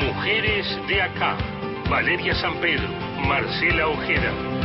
Mujeres de acá. Valeria San Pedro, Marcela Ojeda.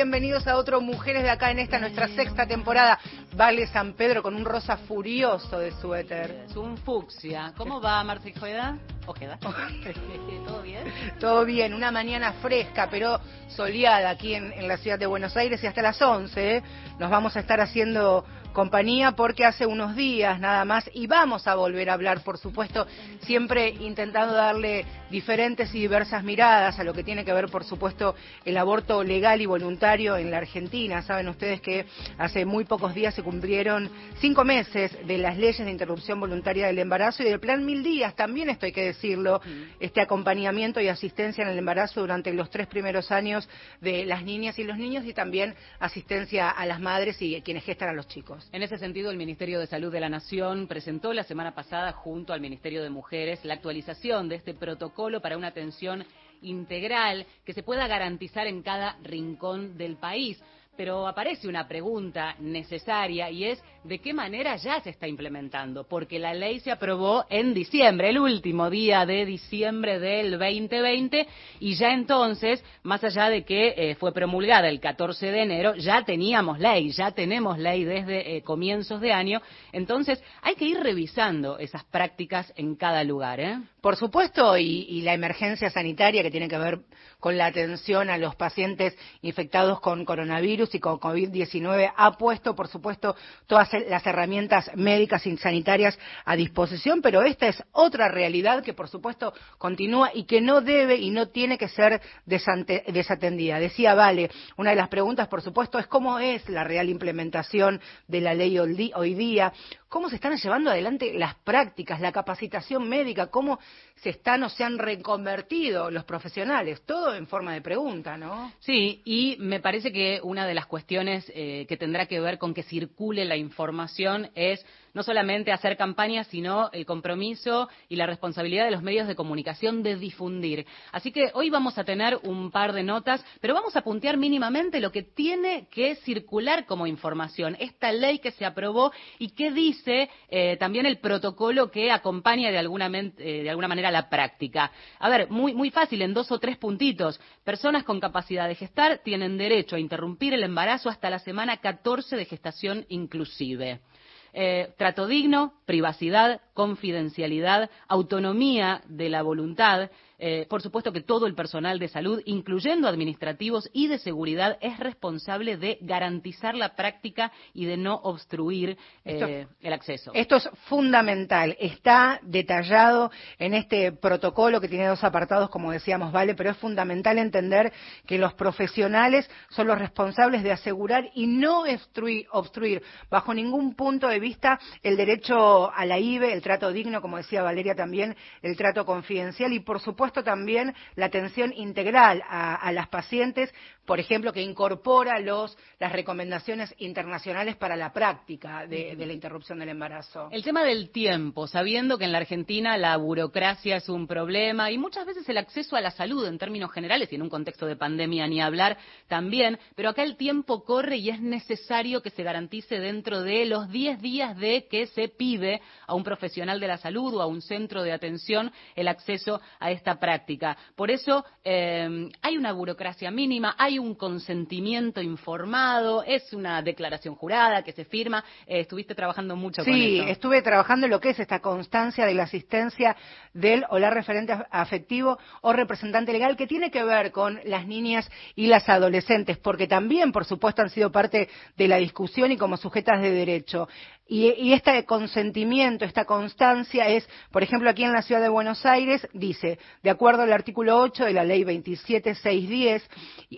Bienvenidos a otro Mujeres de Acá en esta nuestra sexta temporada. Vale San Pedro con un rosa furioso de suéter. Es un fucsia. ¿Cómo va, Marta Ojeda? Ojeda. ¿Todo bien? Todo bien, una mañana fresca pero soleada aquí en, en la ciudad de Buenos Aires y hasta las 11 ¿eh? nos vamos a estar haciendo compañía porque hace unos días nada más y vamos a volver a hablar, por supuesto, siempre intentando darle diferentes y diversas miradas a lo que tiene que ver, por supuesto, el aborto legal y voluntario en la Argentina. Saben ustedes que hace muy pocos días se cumplieron cinco meses de las leyes de interrupción voluntaria del embarazo y del plan Mil Días, también esto hay que decirlo, este acompañamiento y asistencia en el embarazo durante los tres primeros años de las niñas y los niños y también asistencia a las madres y quienes gestan a los chicos. En ese sentido, el Ministerio de Salud de la Nación presentó la semana pasada, junto al Ministerio de Mujeres, la actualización de este protocolo para una atención integral que se pueda garantizar en cada rincón del país. Pero aparece una pregunta necesaria y es de qué manera ya se está implementando, porque la ley se aprobó en diciembre, el último día de diciembre del 2020, y ya entonces, más allá de que eh, fue promulgada el 14 de enero, ya teníamos ley, ya tenemos ley desde eh, comienzos de año, entonces hay que ir revisando esas prácticas en cada lugar. ¿eh? Por supuesto, y, y, la emergencia sanitaria que tiene que ver con la atención a los pacientes infectados con coronavirus con COVID-19 ha puesto, por supuesto, todas las herramientas médicas y sanitarias a disposición, pero esta es otra realidad que, por supuesto, continúa y que no debe y no tiene que ser desatendida. Decía Vale, una de las preguntas, por supuesto, es cómo es la real implementación de la ley hoy día, cómo se están llevando adelante las prácticas, la capacitación médica, cómo se están o se han reconvertido los profesionales, todo en forma de pregunta, ¿no? Sí, y me parece que una de las cuestiones eh, que tendrá que ver con que circule la información es no solamente hacer campañas, sino el compromiso y la responsabilidad de los medios de comunicación de difundir. Así que hoy vamos a tener un par de notas, pero vamos a puntear mínimamente lo que tiene que circular como información, esta ley que se aprobó y qué dice eh, también el protocolo que acompaña de alguna, eh, de alguna manera la práctica. A ver, muy, muy fácil, en dos o tres puntitos. Personas con capacidad de gestar tienen derecho a interrumpir el embarazo hasta la semana 14 de gestación inclusive. Eh, trato digno, privacidad, confidencialidad, autonomía de la voluntad. Eh, por supuesto que todo el personal de salud, incluyendo administrativos y de seguridad, es responsable de garantizar la práctica y de no obstruir eh, el acceso. Esto es fundamental. Está detallado en este protocolo que tiene dos apartados, como decíamos, vale, pero es fundamental entender que los profesionales son los responsables de asegurar y no obstruir, obstruir bajo ningún punto de vista el derecho a la IBE, el trato digno, como decía Valeria también, el trato confidencial y, por supuesto, también la atención integral a, a, las pacientes, por ejemplo, que incorpora los, las recomendaciones internacionales para la práctica de, de, la interrupción del embarazo. El tema del tiempo, sabiendo que en la Argentina la burocracia es un problema y muchas veces el acceso a la salud en términos generales y en un contexto de pandemia ni hablar también, pero acá el tiempo corre y es necesario que se garantice dentro de los 10 días de que se pide a un profesional de la salud o a un centro de atención el acceso a esta práctica. Por eso eh, hay una burocracia mínima, hay un consentimiento informado, es una declaración jurada que se firma. Eh, estuviste trabajando mucho sí, con eso. Sí, estuve trabajando en lo que es esta constancia de la asistencia del o la referente afectivo o representante legal que tiene que ver con las niñas y las adolescentes, porque también, por supuesto, han sido parte de la discusión y como sujetas de derecho. Y, y, este consentimiento, esta constancia es, por ejemplo, aquí en la ciudad de Buenos Aires, dice, de acuerdo al artículo 8 de la ley 27610,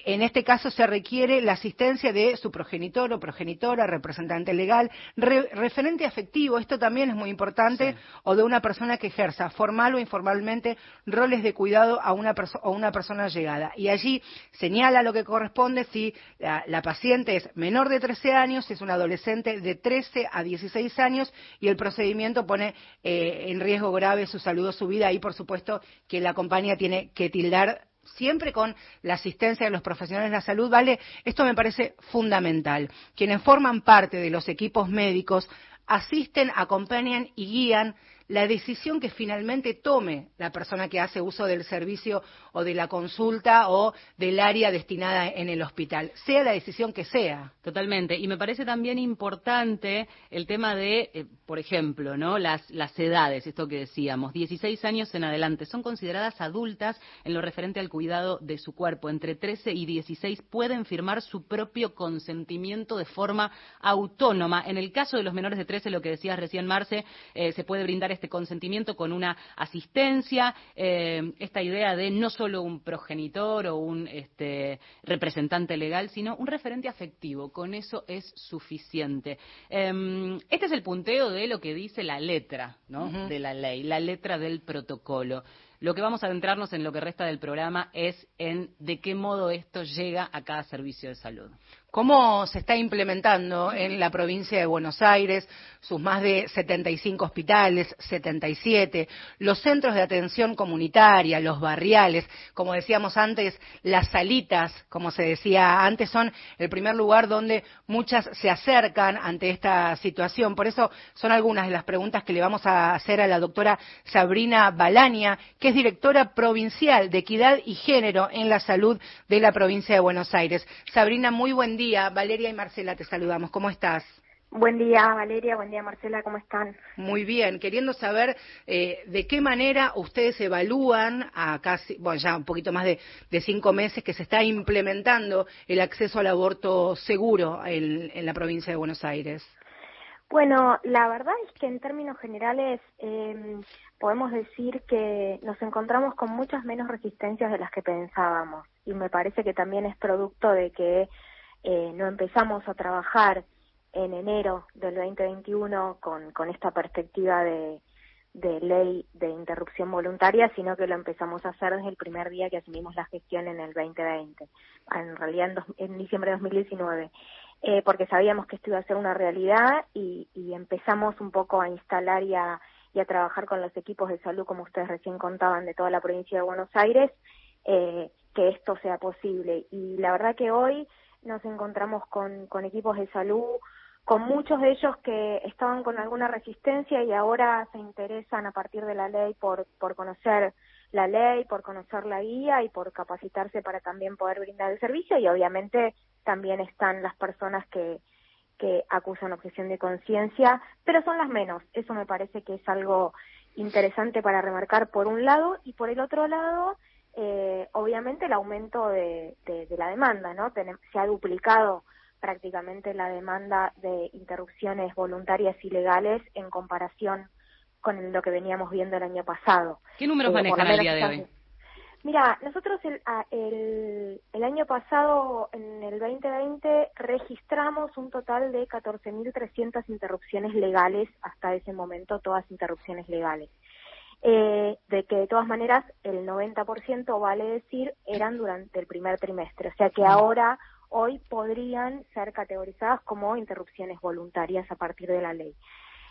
en este caso se requiere la asistencia de su progenitor o progenitora, representante legal, referente afectivo, esto también es muy importante, o de una persona que ejerza formal o informalmente roles de cuidado a una, una persona llegada. Y allí señala lo que corresponde si la, paciente es menor de 13 años, si es una adolescente de 13 a 16 años y el procedimiento pone eh, en riesgo grave su salud o su vida. Y por supuesto que la compañía tiene que tildar siempre con la asistencia de los profesionales de la salud, ¿vale? Esto me parece fundamental. Quienes forman parte de los equipos médicos asisten, acompañan y guían la decisión que finalmente tome la persona que hace uso del servicio o de la consulta o del área destinada en el hospital, sea la decisión que sea. Totalmente. Y me parece también importante el tema de, eh, por ejemplo, ¿no? Las, las edades, esto que decíamos, 16 años en adelante, son consideradas adultas en lo referente al cuidado de su cuerpo. Entre 13 y 16 pueden firmar su propio consentimiento de forma autónoma. En el caso de los menores de 13, lo que decías recién, Marce, eh, se puede brindar este consentimiento con una asistencia, eh, esta idea de no solo un progenitor o un este, representante legal, sino un referente afectivo. Con eso es suficiente. Em, este es el punteo de lo que dice la letra de la ley, la letra del protocolo. Lo que vamos a adentrarnos en lo que resta del programa es en de qué modo esto llega a cada servicio de salud. ¿Cómo se está implementando en la provincia de Buenos Aires sus más de 75 hospitales, 77, los centros de atención comunitaria, los barriales, como decíamos antes, las salitas, como se decía antes, son el primer lugar donde muchas se acercan ante esta situación. Por eso son algunas de las preguntas que le vamos a hacer a la doctora Sabrina Balania, que es directora provincial de Equidad y Género en la Salud de la provincia de Buenos Aires. Sabrina, muy buen día día. Valeria y Marcela, te saludamos. ¿Cómo estás? Buen día, Valeria. Buen día, Marcela. ¿Cómo están? Muy bien. Queriendo saber eh, de qué manera ustedes evalúan a casi, bueno, ya un poquito más de, cinco meses que se está implementando el acceso al aborto seguro en, la provincia de Buenos Aires. Bueno, la verdad es que en términos generales em, podemos decir que nos encontramos con muchas menos resistencias de las que pensábamos y me parece que también es producto de que eh, no empezamos a trabajar en enero del 2021 con, con esta perspectiva de, ley de interrupción voluntaria, sino que lo empezamos a hacer desde el primer día que asumimos la gestión en el 2020, en realidad en, diciembre de 2019, eh, porque sabíamos que esto iba a ser una realidad y, y empezamos un poco a instalar y a, y a trabajar con los equipos de salud, como ustedes recién contaban, de toda la provincia de Buenos Aires, eh, que esto sea posible. Y la verdad que hoy nos encontramos con, con equipos de salud, con muchos de ellos que estaban con alguna resistencia y ahora se interesan a partir de la ley por, por conocer la ley, por conocer la guía y por capacitarse para también poder brindar el servicio y obviamente también están las personas que, que acusan objeción de conciencia, pero son las menos. Eso me parece que es algo interesante para remarcar por un lado y por el otro lado eh, obviamente el aumento de, la demanda, ¿no? se ha duplicado prácticamente la demanda de interrupciones voluntarias ilegales en comparación con lo que veníamos viendo el año pasado. ¿Qué números manejan al día de hoy? Mira, nosotros el, el, el, año pasado, en el 2020, registramos un total de 14.300 interrupciones legales, hasta ese momento todas interrupciones legales eh, de que de todas maneras el 90% vale decir eran durante el primer trimestre, o sea que ahora hoy podrían ser categorizadas como interrupciones voluntarias a partir de la ley.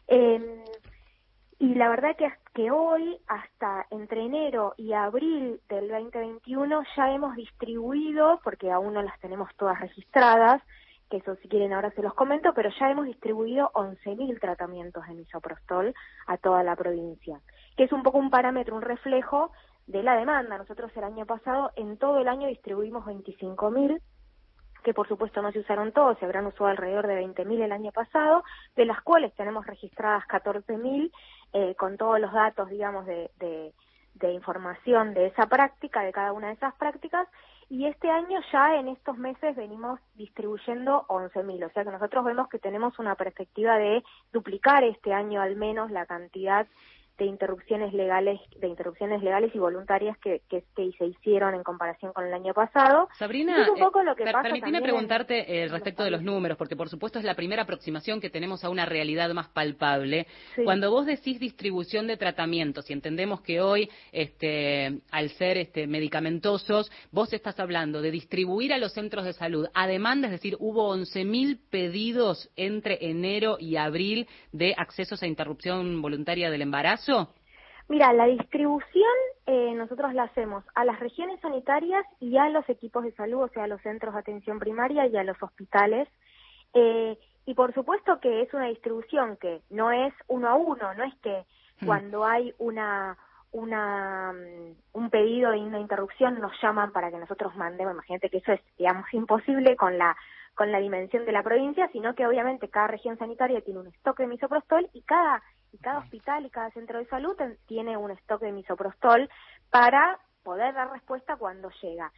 Eh, y la verdad que, que hoy, hasta entre enero y abril del 2021, ya hemos distribuido, porque aún no las tenemos todas registradas, que eso si quieren ahora se los comento, pero ya hemos distribuido 11.000 tratamientos de misoprostol a toda la provincia que es un poco un parámetro, un reflejo de la demanda. Nosotros el año pasado, en todo el año, distribuimos 25.000 que por supuesto no se usaron todos, se habrán usado alrededor de 20.000 el año pasado, de las cuales tenemos registradas 14.000 eh, con todos los datos, digamos, de, de, de, información de esa práctica, de cada una de esas prácticas, y este año ya en estos meses venimos distribuyendo 11.000, o sea que nosotros vemos que tenemos una perspectiva de duplicar este año al menos la cantidad de interrupciones legales, de interrupciones legales y voluntarias que, que, se hicieron en comparación con el año pasado. Sabrina, un poco lo que permitime preguntarte eh, respecto de los números, porque por supuesto es la primera aproximación que tenemos a una realidad más palpable. Cuando vos decís distribución de tratamientos, y entendemos que hoy, este, al ser este, medicamentosos, vos estás hablando de distribuir a los centros de salud a demanda, es decir, hubo 11.000 pedidos entre enero y abril de accesos a interrupción voluntaria del embarazo? Mira, la distribución eh, nosotros la hacemos a las regiones sanitarias y a los equipos de salud, o sea, a los centros de atención primaria y a los hospitales. Eh, y por supuesto que es una distribución que no es uno a uno, no es que mm. cuando hay una una mm, un pedido y una interrupción nos llaman para que nosotros mandemos, imagínate que eso es digamos imposible con la con la dimensión de la provincia, sino que obviamente cada región sanitaria tiene un stock de misoprostol y cada y cada hospital y cada centro de salud tiene un stock de misoprostol para poder dar respuesta cuando llega.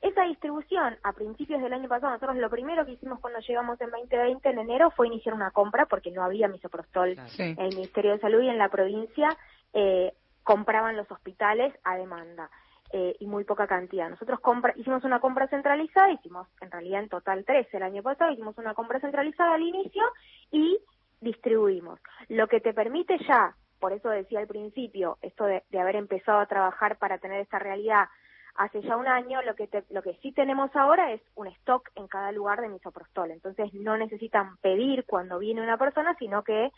Esa distribución a principios del año pasado, nosotros lo primero que hicimos cuando llegamos en 2020 en enero fue iniciar una compra porque no había misoprostol en el Ministerio de Salud y en la provincia eh, compraban los hospitales a demanda. Eh, y muy poca cantidad. Nosotros compra, hicimos una compra centralizada, hicimos en realidad en total tres el año pasado, hicimos una compra centralizada al inicio y distribuimos. Lo que te permite ya, por eso decía al principio, esto de, haber empezado a trabajar para tener esta realidad hace ya un año, lo que, lo que sí tenemos ahora es un stock en cada lugar de misoprostol. Entonces no necesitan pedir cuando viene una persona, sino que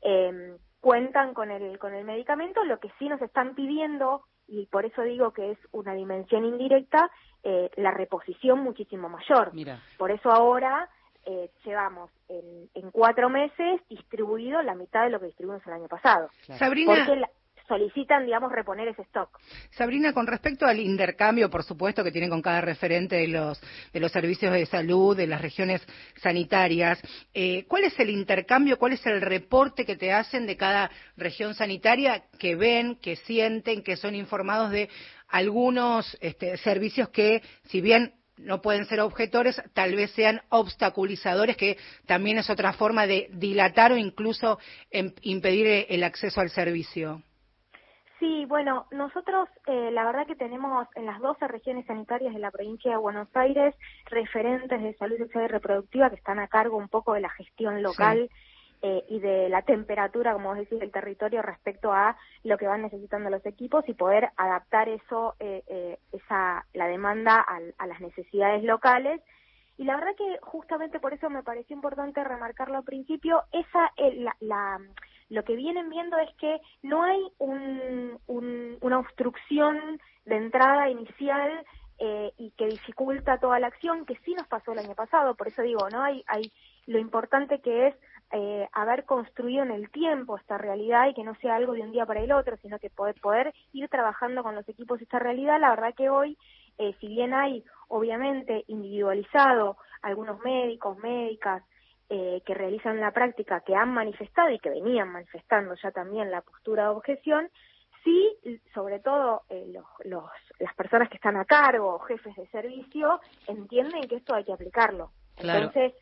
eh, cuentan con el, con el medicamento. Lo que sí nos están pidiendo y por eso digo que es una dimensión indirecta, eh, la reposición muchísimo mayor. Por eso ahora eh, llevamos en, en, cuatro meses distribuido la mitad de lo que distribuimos el año pasado. Sabrina, solicitan, digamos, reponer ese stock. Sabrina, con respecto al intercambio, por supuesto, que tienen con cada referente de los, de los servicios de salud, de las regiones sanitarias, eh, ¿cuál es el intercambio, cuál es el reporte que te hacen de cada región sanitaria que ven, que sienten, que son informados de algunos este, servicios que, si bien no pueden ser objetores, tal vez sean obstaculizadores, que también es otra forma de dilatar o incluso em, impedir el acceso al servicio. Sí, bueno, nosotros eh, la verdad que tenemos en las 12 regiones sanitarias de la provincia de Buenos Aires referentes de salud sexual y reproductiva que están a cargo un poco de la gestión local eh, y de la temperatura, como vos decís, del territorio respecto a lo que van necesitando los equipos y poder adaptar eso, eh, esa, la demanda a, las necesidades locales. Y la verdad que justamente por eso me pareció importante remarcarlo al principio, esa la, la lo que vienen viendo es que no hay un, una obstrucción de entrada inicial eh, y que dificulta toda la acción, que sí nos pasó el año pasado, por eso digo, ¿no? Hay, hay lo importante que es eh, haber construido en el tiempo esta realidad y que no sea algo de un día para el otro, sino que poder, poder ir trabajando con los equipos esta realidad. La verdad que hoy, eh, si bien hay obviamente individualizado algunos médicos, médicas, eh, que realizan la práctica, que han manifestado y que venían manifestando ya también la postura de objeción, sí, sobre todo eh, los, los, las personas que están a cargo, jefes de servicio, entienden que esto hay que aplicarlo. Entonces,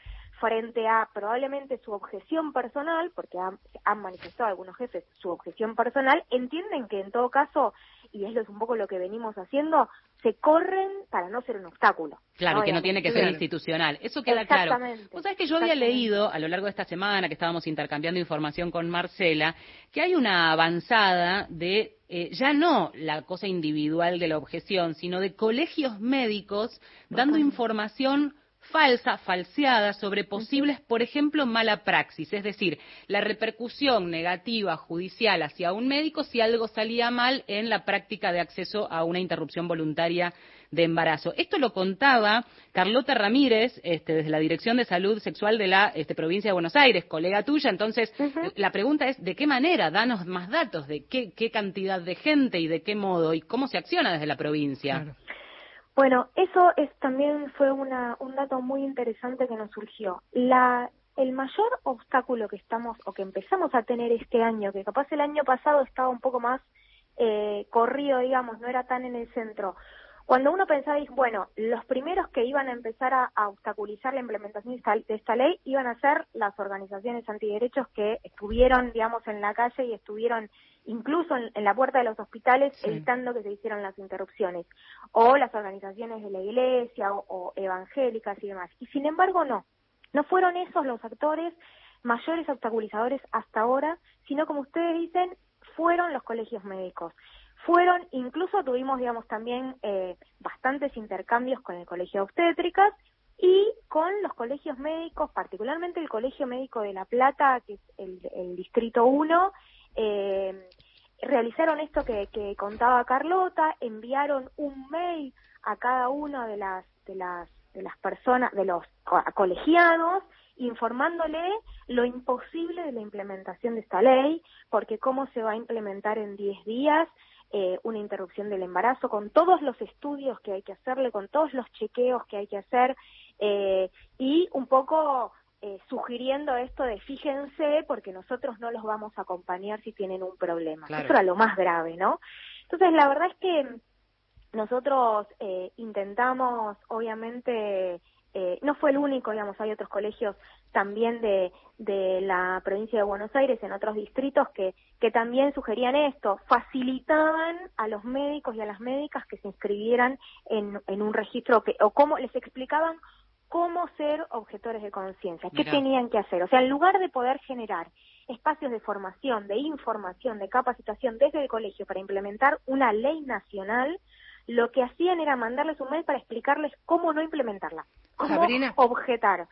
frente a probablemente su objeción personal, porque han, han, manifestado algunos jefes su objeción personal, entienden que en todo caso, y es un poco lo que venimos haciendo, se corren para no ser un obstáculo. Claro, que no tiene que ser institucional. Eso queda claro. Vos sabés que yo había leído a lo largo de esta semana que estábamos intercambiando información con Marcela, que hay una avanzada de eh, ya no la cosa individual de la objeción, sino de colegios médicos dando información falsa, falseada sobre posibles, por ejemplo, mala praxis, es decir, la repercusión negativa judicial hacia un médico si algo salía mal en la práctica de acceso a una interrupción voluntaria de embarazo. Esto lo contaba Carlota Ramírez, este, desde la Dirección de Salud Sexual de la este, provincia de Buenos Aires, colega tuya. Entonces, la pregunta es, ¿de qué manera? Danos más datos de qué, qué, cantidad de gente y de qué modo y cómo se acciona desde la provincia. Bueno, eso es también fue una, un dato muy interesante que nos surgió. La, el mayor obstáculo que estamos o que empezamos a tener este año, que capaz el año pasado estaba un poco más eh, corrido, digamos, no era tan en el centro, Cuando uno pensaba, bueno, los primeros que iban a empezar a, obstaculizar la implementación de esta, ley iban a ser las organizaciones antiderechos que estuvieron, digamos, en la calle y estuvieron incluso en, la puerta de los hospitales evitando que se hicieran las interrupciones, o las organizaciones de la iglesia o evangélicas y demás. Y sin embargo, no. No fueron esos los actores mayores obstaculizadores hasta ahora, sino como ustedes dicen, fueron los colegios médicos fueron, incluso tuvimos, digamos, también eh, bastantes intercambios con el Colegio de Obstétricas y con los colegios médicos, particularmente el Colegio Médico de La Plata, que es el, Distrito 1, eh, realizaron esto que, contaba Carlota, enviaron un mail a cada una de las, de las, de las personas, de los colegiados, informándole lo imposible de la implementación de esta ley, porque cómo se va a implementar en 10 días, eh, una interrupción del embarazo, con todos los estudios que hay que hacerle, con todos los chequeos que hay que hacer eh, y un poco eh, sugiriendo esto de fíjense porque nosotros no los vamos a acompañar si tienen un problema. Eso era lo más grave, ¿no? Entonces, la verdad es que nosotros intentamos, obviamente, eh, no fue el único, digamos, hay otros colegios también de, de la provincia de Buenos Aires, en otros distritos, que, que también sugerían esto, facilitaban a los médicos y a las médicas que se inscribieran en, en un registro, que, o cómo les explicaban cómo ser objetores de conciencia, qué tenían que hacer. O sea, en lugar de poder generar espacios de formación, de información, de capacitación desde el colegio para implementar una ley nacional, lo que hacían era mandarles un mail para explicarles cómo no implementarla, cómo objetar.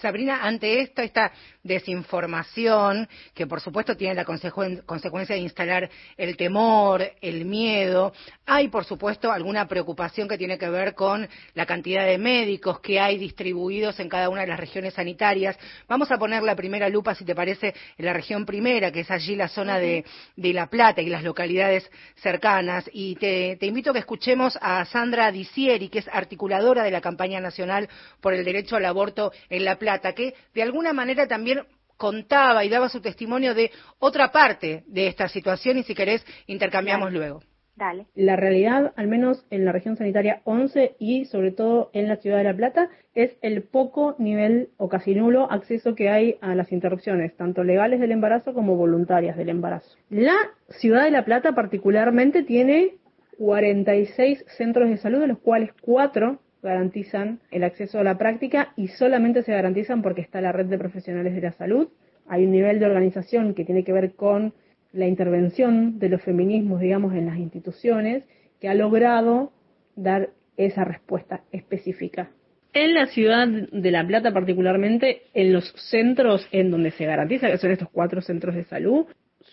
Sabrina, ante esto, esta desinformación, que por supuesto tiene la consecuencia de instalar el temor, el miedo, hay por supuesto alguna preocupación que tiene que ver con la cantidad de médicos que hay distribuidos en cada una de las regiones sanitarias. Vamos a poner la primera lupa, si te parece, en la región primera, que es allí la zona de, La Plata y las localidades cercanas. Y te, te invito a que escuchemos a Sandra Dicieri, que es articuladora de la campaña nacional por el derecho al aborto en La Plata Plata, que de alguna manera también contaba y daba su testimonio de otra parte de esta situación y si querés intercambiamos luego. Dale. La realidad, al menos en la región sanitaria 11 y sobre todo en la ciudad de La Plata, es el poco nivel o casi nulo acceso que hay a las interrupciones, tanto legales del embarazo como voluntarias del embarazo. La ciudad de La Plata particularmente tiene 46 centros de salud, de los cuales cuatro garantizan el acceso a la práctica y solamente se garantizan porque está la red de profesionales de la salud. Hay un nivel de organización que tiene que ver con la intervención de los feminismos, digamos, en las instituciones, que ha logrado dar esa respuesta específica. En la ciudad de La Plata particularmente, en los centros en donde se garantiza, que son estos cuatro centros de salud,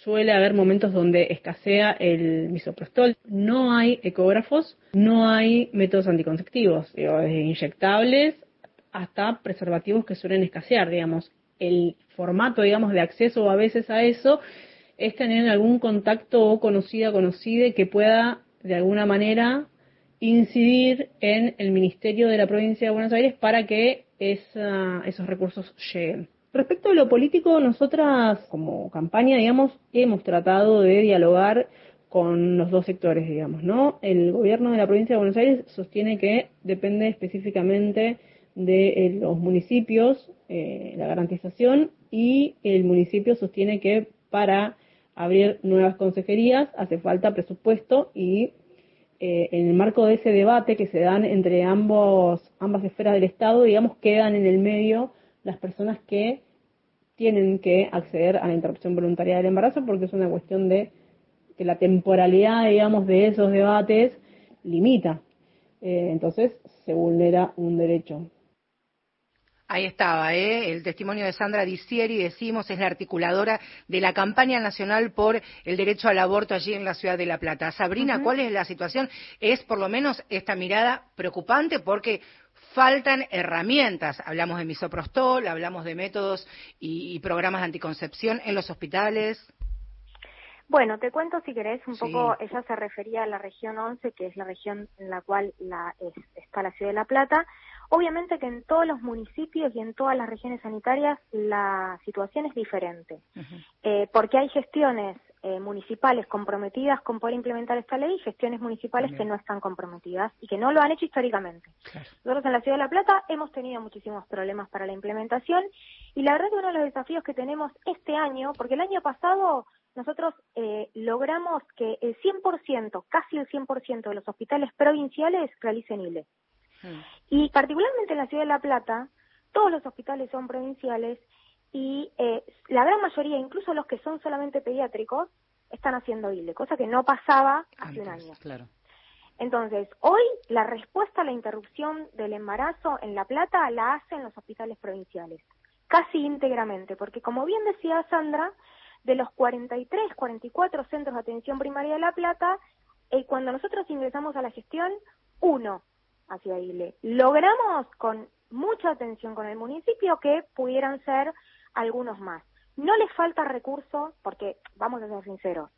suele haber momentos donde escasea el misoprostol. No hay ecógrafos, no hay métodos anticonceptivos, desde inyectables hasta preservativos que suelen escasear, digamos. El formato, digamos, de acceso a veces a eso es tener algún contacto o conocida, conocida que pueda de alguna manera incidir en el Ministerio de la Provincia de Buenos Aires para que esos recursos lleguen. Respecto a lo político, nosotras como campaña, digamos, hemos tratado de dialogar con los dos sectores, digamos, ¿no? El gobierno de la provincia de Buenos Aires sostiene que depende específicamente de eh, los municipios eh, la garantización y el municipio sostiene que para abrir nuevas consejerías hace falta presupuesto y eh, en el marco de ese debate que se dan entre ambos, ambas esferas del Estado, digamos, quedan en el medio las personas que tienen que acceder a la interrupción voluntaria del embarazo porque es una cuestión de que la temporalidad, digamos, de esos debates limita. Eh, entonces se vulnera un derecho. Ahí estaba, ¿eh? el testimonio de Sandra Dicieri, decimos, es la articuladora de la campaña nacional por el derecho al aborto allí en la ciudad de La Plata. Sabrina, ¿cuál es la situación? Es por lo menos esta mirada preocupante porque faltan herramientas. Hablamos de misoprostol, hablamos de métodos y, programas de anticoncepción en los hospitales. Bueno, te cuento si querés un poco, ella se refería a la región 11, que es la región en la cual la, está la ciudad de La Plata. Obviamente que en todos los municipios y en todas las regiones sanitarias la situación es diferente, eh, porque hay gestiones eh, municipales comprometidas con poder implementar esta ley y gestiones municipales que no están comprometidas y que no lo han hecho históricamente. Nosotros en la Ciudad de La Plata hemos tenido muchísimos problemas para la implementación y la verdad que uno de los desafíos que tenemos este año, porque el año pasado nosotros eh, logramos que el 100%, casi el 100% de los hospitales provinciales realicen ILE. Hmm. Y particularmente en la Ciudad de La Plata, todos los hospitales son provinciales y eh, la gran mayoría, incluso los que son solamente pediátricos, están haciendo ILE, cosa que no pasaba hace un año. Claro. Entonces, hoy la respuesta a la interrupción del embarazo en La Plata la hacen los hospitales provinciales, casi íntegramente, porque como bien decía Sandra, de los 43, 44 centros de atención primaria de La Plata, eh, cuando nosotros ingresamos a la gestión, uno hacia ILE. Logramos con mucha atención con el municipio que pudieran ser algunos más. No les falta recursos, porque vamos a ser sinceros,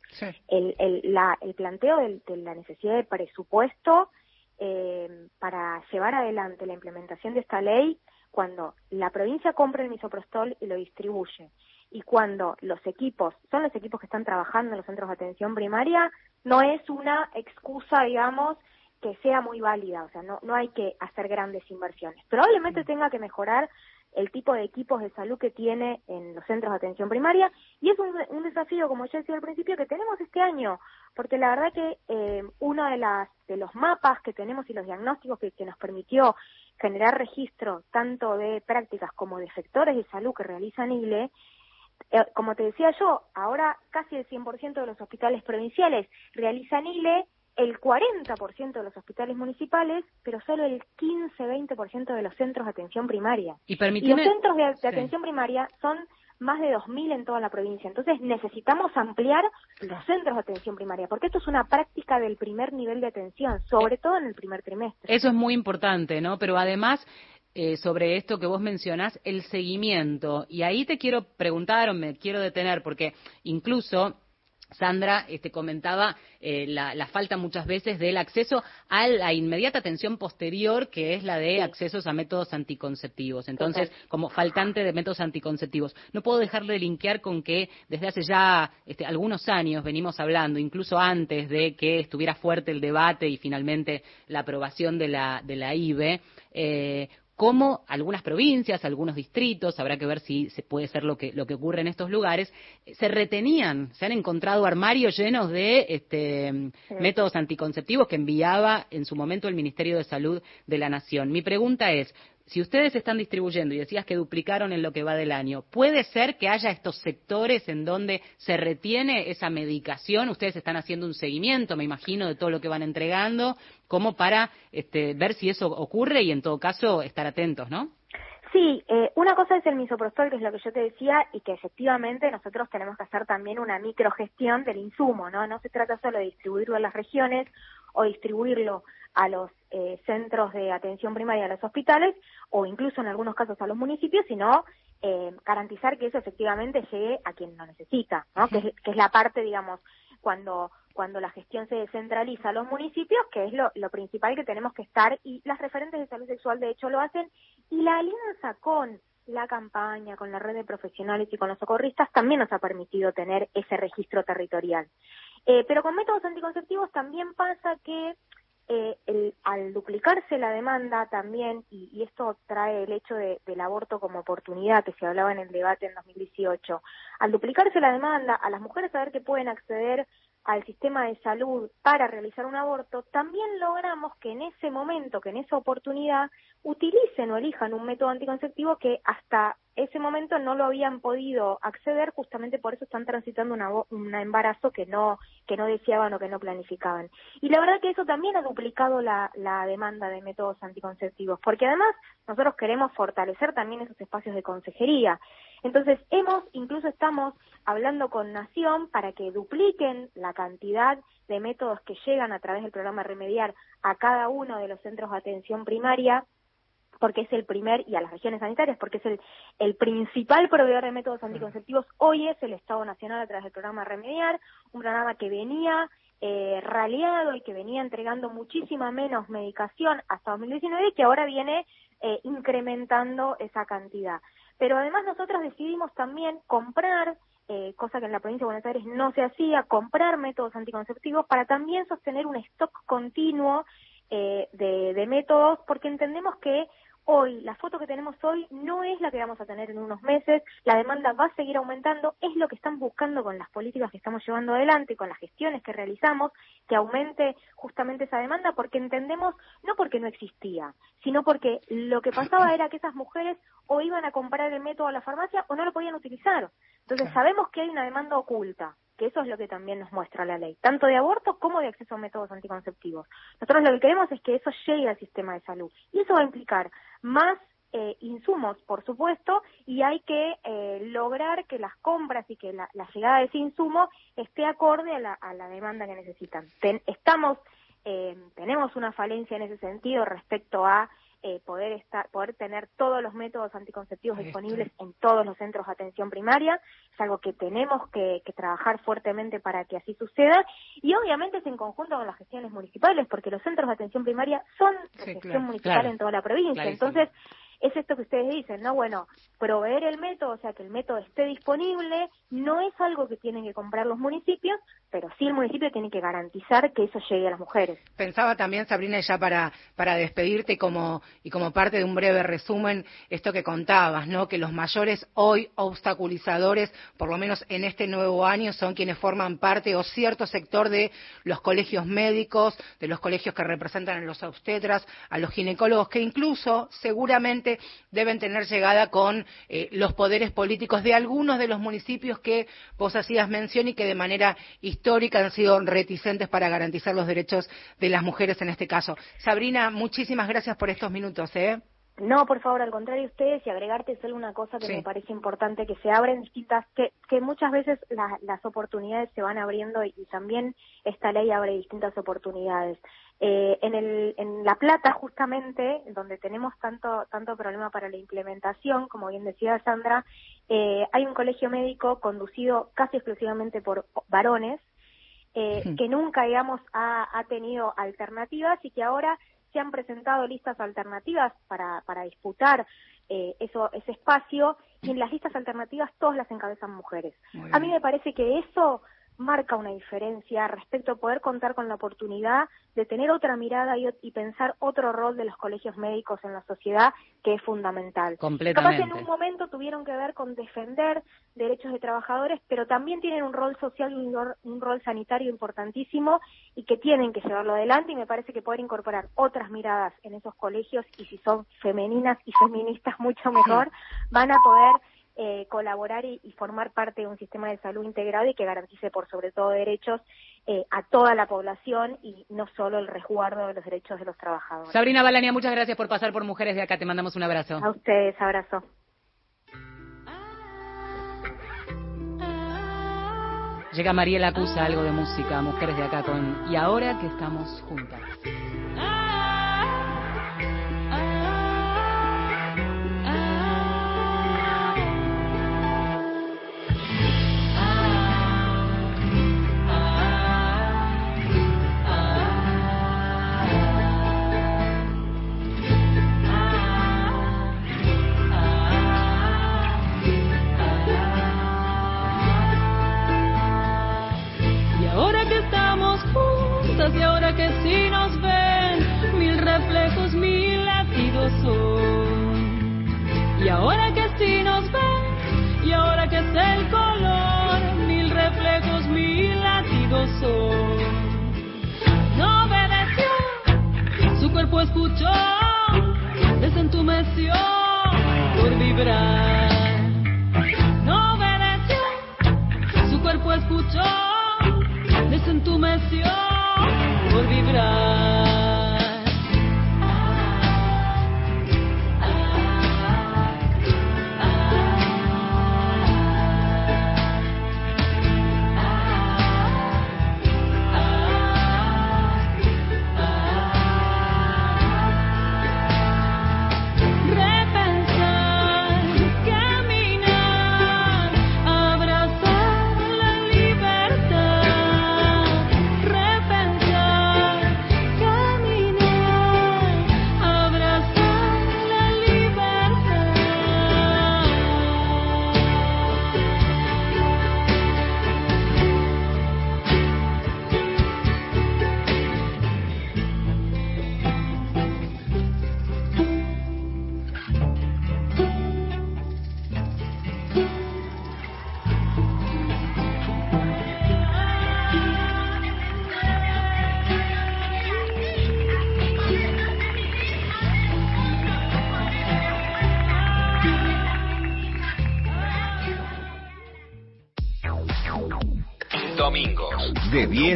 el, el, la, el planteo de la necesidad de presupuesto eh, para llevar adelante la implementación de esta ley, cuando la provincia compra el misoprostol y lo distribuye, y cuando los equipos, son los equipos que están trabajando en los centros de atención primaria, no es una excusa, digamos, que sea muy válida, o sea, no, no hay que hacer grandes inversiones. Probablemente tenga que mejorar el tipo de equipos de salud que tiene en los centros de atención primaria y es un, desafío, como ya decía al principio, que tenemos este año, porque la verdad que eh, uno de, las, de los mapas que tenemos y los diagnósticos que, nos permitió generar registro tanto de prácticas como de sectores de salud que realizan ILE, eh, como te decía yo, ahora casi el 100% de los hospitales provinciales realizan ILE el 40% de los hospitales municipales, pero solo el 15-20% de los centros de atención primaria. Y, los centros de, atención primaria son más de 2.000 en toda la provincia. Entonces necesitamos ampliar los centros de atención primaria, porque esto es una práctica del primer nivel de atención, sobre todo en el primer trimestre. Eso es muy importante, ¿no? Pero además... Eh, sobre esto que vos mencionás, el seguimiento. Y ahí te quiero preguntar o me quiero detener, porque incluso Sandra este, comentaba eh, la, falta muchas veces del acceso a la inmediata atención posterior, que es la de accesos a métodos anticonceptivos. Entonces, como faltante de métodos anticonceptivos. No puedo dejar de linkear con que desde hace ya este, algunos años venimos hablando, incluso antes de que estuviera fuerte el debate y finalmente la aprobación de la, de la IBE, eh, cómo algunas provincias, algunos distritos, habrá que ver si se puede ser lo que, lo que ocurre en estos lugares, se retenían, se han encontrado armarios llenos de este, métodos anticonceptivos que enviaba en su momento el Ministerio de Salud de la Nación. Mi pregunta es, si ustedes están distribuyendo y decías que duplicaron en lo que va del año, ¿puede ser que haya estos sectores en donde se retiene esa medicación? Ustedes están haciendo un seguimiento, me imagino, de todo lo que van entregando, como para este, ver si eso ocurre y en todo caso estar atentos, ¿no? Sí, eh, una cosa es el misoprostol, que es lo que yo te decía, y que efectivamente nosotros tenemos que hacer también una microgestión del insumo, ¿no? No se trata solo de distribuirlo en las regiones o distribuirlo a los eh, centros de atención primaria, a los hospitales o incluso en algunos casos a los municipios, sino eh, garantizar que eso efectivamente llegue a quien lo necesita, ¿no? que, es, la parte, digamos, cuando cuando la gestión se descentraliza a los municipios, que es lo, lo principal que tenemos que estar, y las referentes de salud sexual de hecho lo hacen, y la alianza con la campaña, con la red de profesionales y con los socorristas también nos ha permitido tener ese registro territorial. Eh, pero con métodos anticonceptivos también pasa que eh, el, al duplicarse la demanda también, y, esto trae el hecho del aborto como oportunidad que se hablaba en el debate en 2018, al duplicarse la demanda, a las mujeres saber que pueden acceder al sistema de salud para realizar un aborto, también logramos que en ese momento, que en esa oportunidad, utilicen o elijan un método anticonceptivo que hasta ese momento no lo habían podido acceder, justamente por eso están transitando un embarazo que no, que no deseaban o que no planificaban. Y la verdad que eso también ha duplicado la demanda de métodos anticonceptivos, porque además nosotros queremos fortalecer también esos espacios de consejería. Entonces, hemos, incluso estamos hablando con Nación para que dupliquen la cantidad de métodos que llegan a través del programa Remediar a cada uno de los centros de atención primaria porque es el primer, y a las regiones sanitarias, porque es el, el principal proveedor de métodos anticonceptivos, hoy es el Estado Nacional a través del programa Remediar, un programa que venía eh, raleado y que venía entregando muchísima menos medicación hasta 2019 y que ahora viene eh, incrementando esa cantidad. Pero además nosotros decidimos también comprar eh, cosa que en la provincia de Buenos Aires no se hacía, comprar métodos anticonceptivos para también sostener un stock continuo eh, de, de métodos, porque entendemos que hoy, la foto que tenemos hoy no es la que vamos a tener en unos meses, la demanda va a seguir aumentando, es lo que están buscando con las políticas que estamos llevando adelante, con las gestiones que realizamos, que aumente justamente esa demanda, porque entendemos, no porque no existía, sino porque lo que pasaba era que esas mujeres o iban a comprar el método a la farmacia o no lo podían utilizar. Entonces sabemos que hay una demanda oculta, que eso es lo que también nos muestra la ley, tanto de aborto como de acceso a métodos anticonceptivos. Nosotros lo que queremos es que eso llegue al sistema de salud y eso va a implicar más eh, insumos, por supuesto, y hay que eh, lograr que las compras y que la, llegada de ese insumo esté acorde a la, demanda que necesitan. estamos, eh, tenemos una falencia en ese sentido respecto a eh, poder estar, poder tener todos los métodos anticonceptivos disponibles en todos los centros de atención primaria. Es algo que tenemos que, trabajar fuertemente para que así suceda. Y obviamente es en conjunto con las gestiones municipales, porque los centros de atención primaria son de gestión municipal en toda la provincia. Entonces, es esto que ustedes dicen, ¿no? Bueno, proveer el método, o sea, que el método esté disponible, no es algo que tienen que comprar los municipios, pero sí el municipio tiene que garantizar que eso llegue a las mujeres. Pensaba también, Sabrina, ya para, para despedirte como, y como parte de un breve resumen, esto que contabas, ¿no? Que los mayores hoy obstaculizadores, por lo menos en este nuevo año, son quienes forman parte o cierto sector de los colegios médicos, de los colegios que representan a los obstetras, a los ginecólogos, que incluso seguramente deben tener llegada con eh, los poderes políticos de algunos de los municipios que vos hacías mención y que de manera histórica han sido reticentes para garantizar los derechos de las mujeres en este caso. Sabrina, muchísimas gracias por estos minutos. ¿eh? No, por favor, al contrario ustedes y agregarte solo una cosa que me parece importante, que se abren distintas, que, que muchas veces las oportunidades se van abriendo y, también esta ley abre distintas oportunidades. Eh, en, el, en La Plata, justamente, donde tenemos tanto, tanto problema para la implementación, como bien decía Sandra, eh, hay un colegio médico conducido casi exclusivamente por varones, eh, que nunca, digamos, ha, ha tenido alternativas y que ahora se han presentado listas alternativas para, para disputar eh, eso, ese espacio y en las listas alternativas todas las encabezan mujeres. A mí me parece que eso marca una diferencia respecto a poder contar con la oportunidad de tener otra mirada y, pensar otro rol de los colegios médicos en la sociedad que es fundamental. Completamente. Capaz en un momento tuvieron que ver con defender derechos de trabajadores, pero también tienen un rol social y un rol, sanitario importantísimo y que tienen que llevarlo adelante y me parece que poder incorporar otras miradas en esos colegios y si son femeninas y feministas mucho mejor, van a poder eh, colaborar y, formar parte de un sistema de salud integrado y que garantice por sobre todo derechos eh, a toda la población y no solo el resguardo de los derechos de los trabajadores. Sabrina Balania, muchas gracias por pasar por Mujeres de Acá. Te mandamos un abrazo. A ustedes, abrazo. Llega Mariela Acusa, algo de música, Mujeres de Acá con Y ahora que estamos juntas. Y ahora que si nos ven, mil reflejos, mil latidos son. Y ahora que si nos ven, y ahora que es el color, mil reflejos, mil latidos son. No obedeció, su cuerpo escuchó, desentumeció por vibrar. No obedeció, su cuerpo escuchó, desentumeció por vibrar.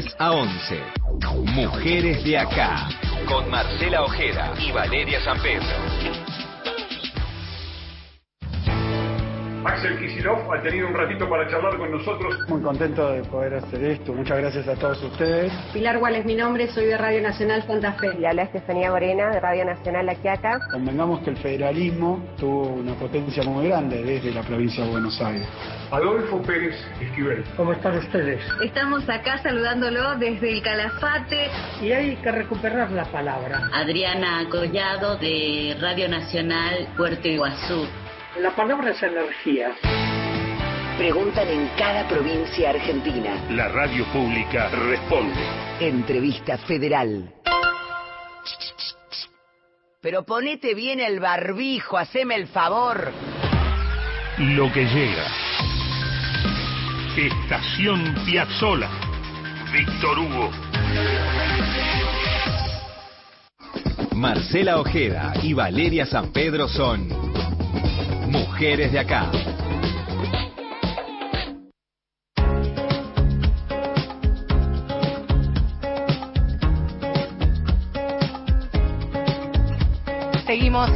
10 a 11. Mujeres de acá. Con Marcela Ojeda y Valeria San Pedro. Kisilov ha tenido un ratito para charlar con nosotros. Muy contento de poder hacer esto. Muchas gracias a todos ustedes. Pilar Gual es mi nombre, soy de Radio Nacional Santa Fe. Y habla Estefanía Morena de Radio Nacional aquí acá. Convengamos que el federalismo tuvo una potencia muy grande desde la provincia de Buenos Aires. Adolfo Pérez Esquivel. ¿Cómo están ustedes? Estamos acá saludándolo desde el Calafate. Y hay que recuperar la palabra. Adriana Collado de Radio Nacional Puerto Iguazú. La palabra es energía. Preguntan en cada provincia argentina. La radio pública responde. Entrevista federal. Pero ponete bien el barbijo, haceme el favor. Lo que llega. Estación Piazzola. Víctor Hugo. Marcela Ojeda y Valeria San Pedro son Mujeres de acá.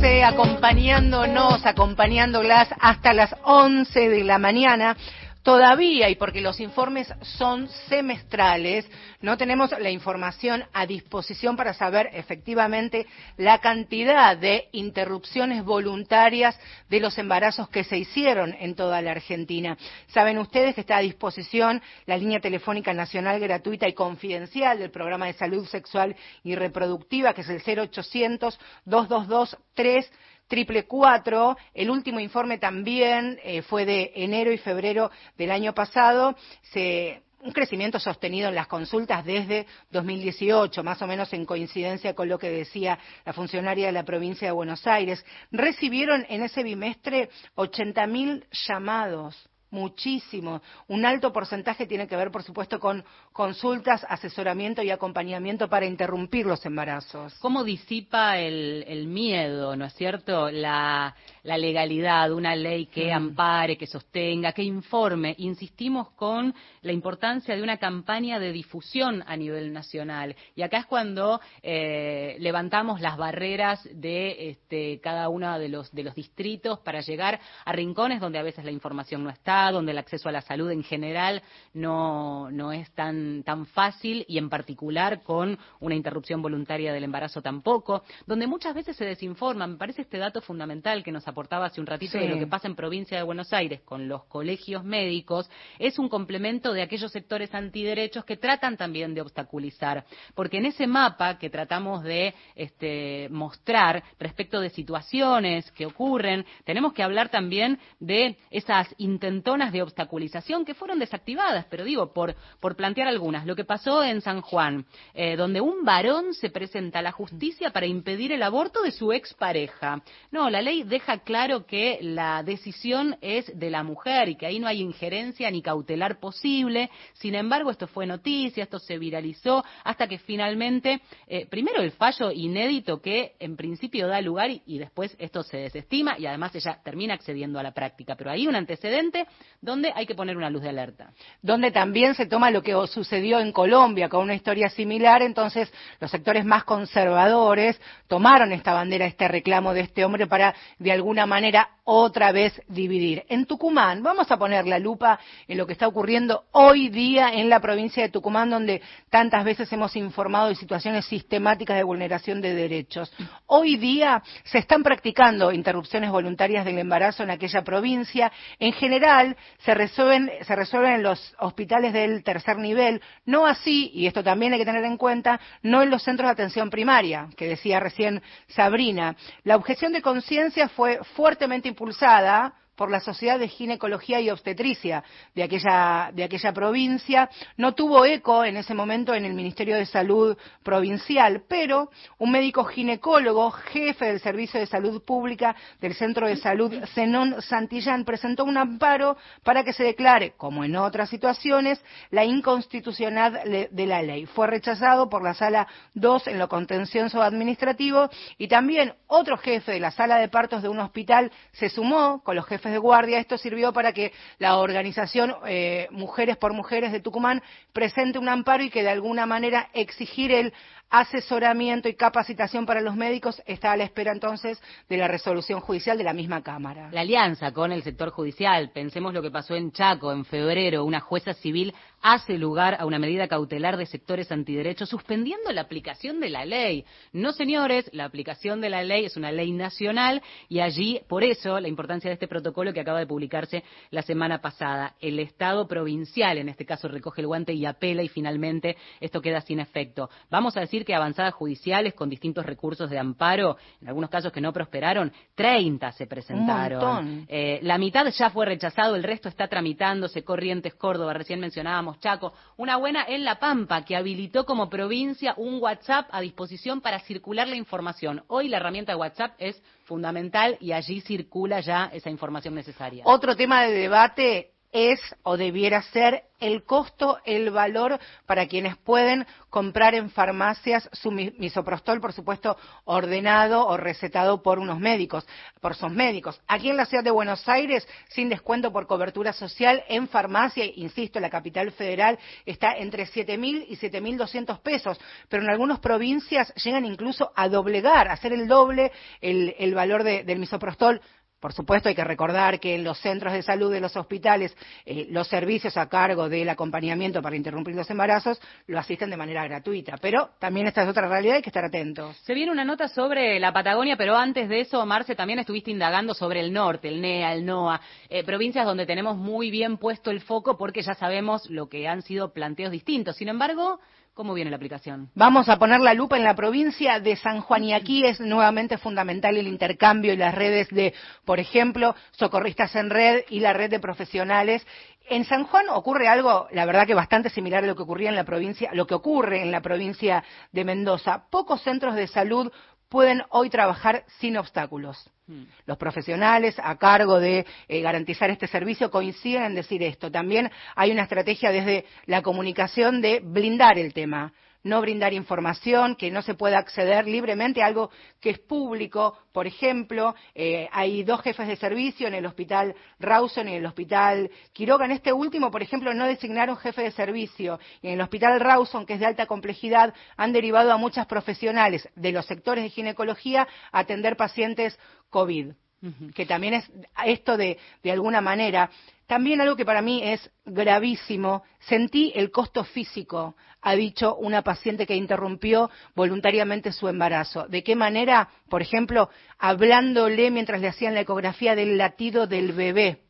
Acompañándonos, acompañándolas hasta las 11 de la mañana. Todavía, y porque los informes son semestrales, no tenemos la información a disposición para saber efectivamente la cantidad de interrupciones voluntarias de los embarazos que se hicieron en toda la Argentina. Saben ustedes que está a disposición la línea telefónica nacional gratuita y confidencial del programa de salud sexual y reproductiva, que es el 0800 222 3 triple cuatro. El último informe también eh, fue de enero y febrero del año pasado. Se un crecimiento sostenido en las consultas desde 2018, más o menos en coincidencia con lo que decía la funcionaria de la provincia de Buenos Aires. Recibieron en ese bimestre 80.000 llamados muchísimo. Un alto porcentaje tiene que ver, por supuesto, con consultas, asesoramiento y acompañamiento para interrumpir los embarazos. ¿Cómo disipa el, miedo, no es cierto? La, legalidad, una ley que mm. ampare, que sostenga, que informe. Insistimos con la importancia de una campaña de difusión a nivel nacional. Y acá es cuando eh, levantamos las barreras de este, cada uno de los, de los distritos para llegar a rincones donde a veces la información no está donde el acceso a la salud en general no, no es tan, tan fácil y en particular con una interrupción voluntaria del embarazo tampoco, donde muchas veces se desinforma. Me parece este dato fundamental que nos aportaba hace un ratito de lo que pasa en provincia de Buenos Aires con los colegios médicos, es un complemento de aquellos sectores antiderechos que tratan también de obstaculizar. Porque en ese mapa que tratamos de este, mostrar respecto de situaciones que ocurren, tenemos que hablar también de esas intentonas de obstaculización que fueron desactivadas, pero digo, por, por plantear algunas. Lo que pasó en San Juan, eh, donde un varón se presenta a la justicia para impedir el aborto de su expareja. No, la ley deja claro que la decisión es de la mujer y que ahí no hay injerencia ni cautelar posible. Sin embargo, esto fue noticia, esto se viralizó, hasta que finalmente, eh, primero el fallo inédito que en principio da lugar y, y después esto se desestima y además ella termina accediendo a la práctica. Pero hay un antecedente donde hay que poner una luz de alerta. Donde también se toma lo que sucedió en Colombia con una historia similar, entonces los sectores más conservadores tomaron esta bandera, este reclamo de este hombre para de alguna manera otra vez dividir. En Tucumán, vamos a poner la lupa en lo que está ocurriendo hoy día en la provincia de Tucumán, donde tantas veces hemos informado de situaciones sistemáticas de vulneración de derechos. Hoy día se están practicando interrupciones voluntarias del embarazo en aquella provincia. En general, se resuelven, se resuelven en los hospitales del tercer nivel, no así, y esto también hay que tener en cuenta, no en los centros de atención primaria, que decía recién Sabrina. La objeción de conciencia fue fuertemente impulsada por la Sociedad de Ginecología y Obstetricia de aquella, de aquella provincia. No tuvo eco en ese momento en el Ministerio de Salud provincial, pero un médico ginecólogo, jefe del Servicio de Salud Pública del Centro de Salud Zenón Santillán, presentó un amparo para que se declare, como en otras situaciones, la inconstitucionalidad de la ley. Fue rechazado por la Sala 2 en lo contencioso administrativo y también otro jefe de la sala de partos de un hospital se sumó con los jefes jefes de guardia. Esto sirvió para que la organización eh, Mujeres por Mujeres de Tucumán presente un amparo y que de alguna manera exigir el asesoramiento y capacitación para los médicos está a la espera entonces de la resolución judicial de la misma Cámara. La alianza con el sector judicial, pensemos lo que pasó en Chaco en febrero, una jueza civil hace lugar a una medida cautelar de sectores antiderechos suspendiendo la aplicación de la ley. No, señores, la aplicación de la ley es una ley nacional y allí, por eso, la importancia de este protocolo que acaba de publicarse la semana pasada. El Estado provincial, en este caso, recoge el guante y apela y finalmente esto queda sin efecto. Vamos a decir que avanzadas judiciales con distintos recursos de amparo, en algunos casos que no prosperaron, 30 se presentaron. Eh, la mitad ya fue rechazado, el resto está tramitándose. Corrientes, Córdoba, recién mencionábamos Chaco. Una buena en La Pampa, que habilitó como provincia un WhatsApp a disposición para circular la información. Hoy la herramienta de WhatsApp es fundamental y allí circula ya esa información necesaria. Otro tema de debate es o debiera ser el costo, el valor para quienes pueden comprar en farmacias su misoprostol, por supuesto, ordenado o recetado por unos médicos, por sus médicos. Aquí en la ciudad de Buenos Aires, sin descuento por cobertura social, en farmacia, insisto, la capital federal está entre 7.000 y 7.200 pesos, pero en algunas provincias llegan incluso a doblegar, a hacer el doble el, valor del misoprostol por supuesto, hay que recordar que en los centros de salud de los hospitales, eh, los servicios a cargo del acompañamiento para interrumpir los embarazos lo asisten de manera gratuita. Pero también esta es otra realidad, hay que estar atentos. Se viene una nota sobre la Patagonia, pero antes de eso, Marce, también estuviste indagando sobre el norte, el NEA, el NOA, eh, provincias donde tenemos muy bien puesto el foco porque ya sabemos lo que han sido planteos distintos. Sin embargo, ¿Cómo viene la aplicación? Vamos a poner la lupa en la provincia de San Juan y aquí es nuevamente fundamental el intercambio y las redes de, por ejemplo, socorristas en red y la red de profesionales. En San Juan ocurre algo, la verdad que bastante similar a lo que ocurría en la provincia, lo que ocurre en la provincia de Mendoza. Pocos centros de salud pueden hoy trabajar sin obstáculos. Hmm. Los profesionales a cargo de eh, garantizar este servicio coinciden en decir esto. También hay una estrategia desde la comunicación de blindar el tema no brindar información, que no se pueda acceder libremente a algo que es público. Por ejemplo, eh, hay dos jefes de servicio en el hospital Rawson y en el hospital Quiroga. En este último, por ejemplo, no designaron jefe de servicio. Y en el hospital Rawson, que es de alta complejidad, han derivado a muchas profesionales de los sectores de ginecología a atender pacientes COVID que también es esto de, de alguna manera, también algo que para mí es gravísimo, sentí el costo físico, ha dicho una paciente que interrumpió voluntariamente su embarazo. ¿De qué manera? Por ejemplo, hablándole mientras le hacían la ecografía del latido del bebé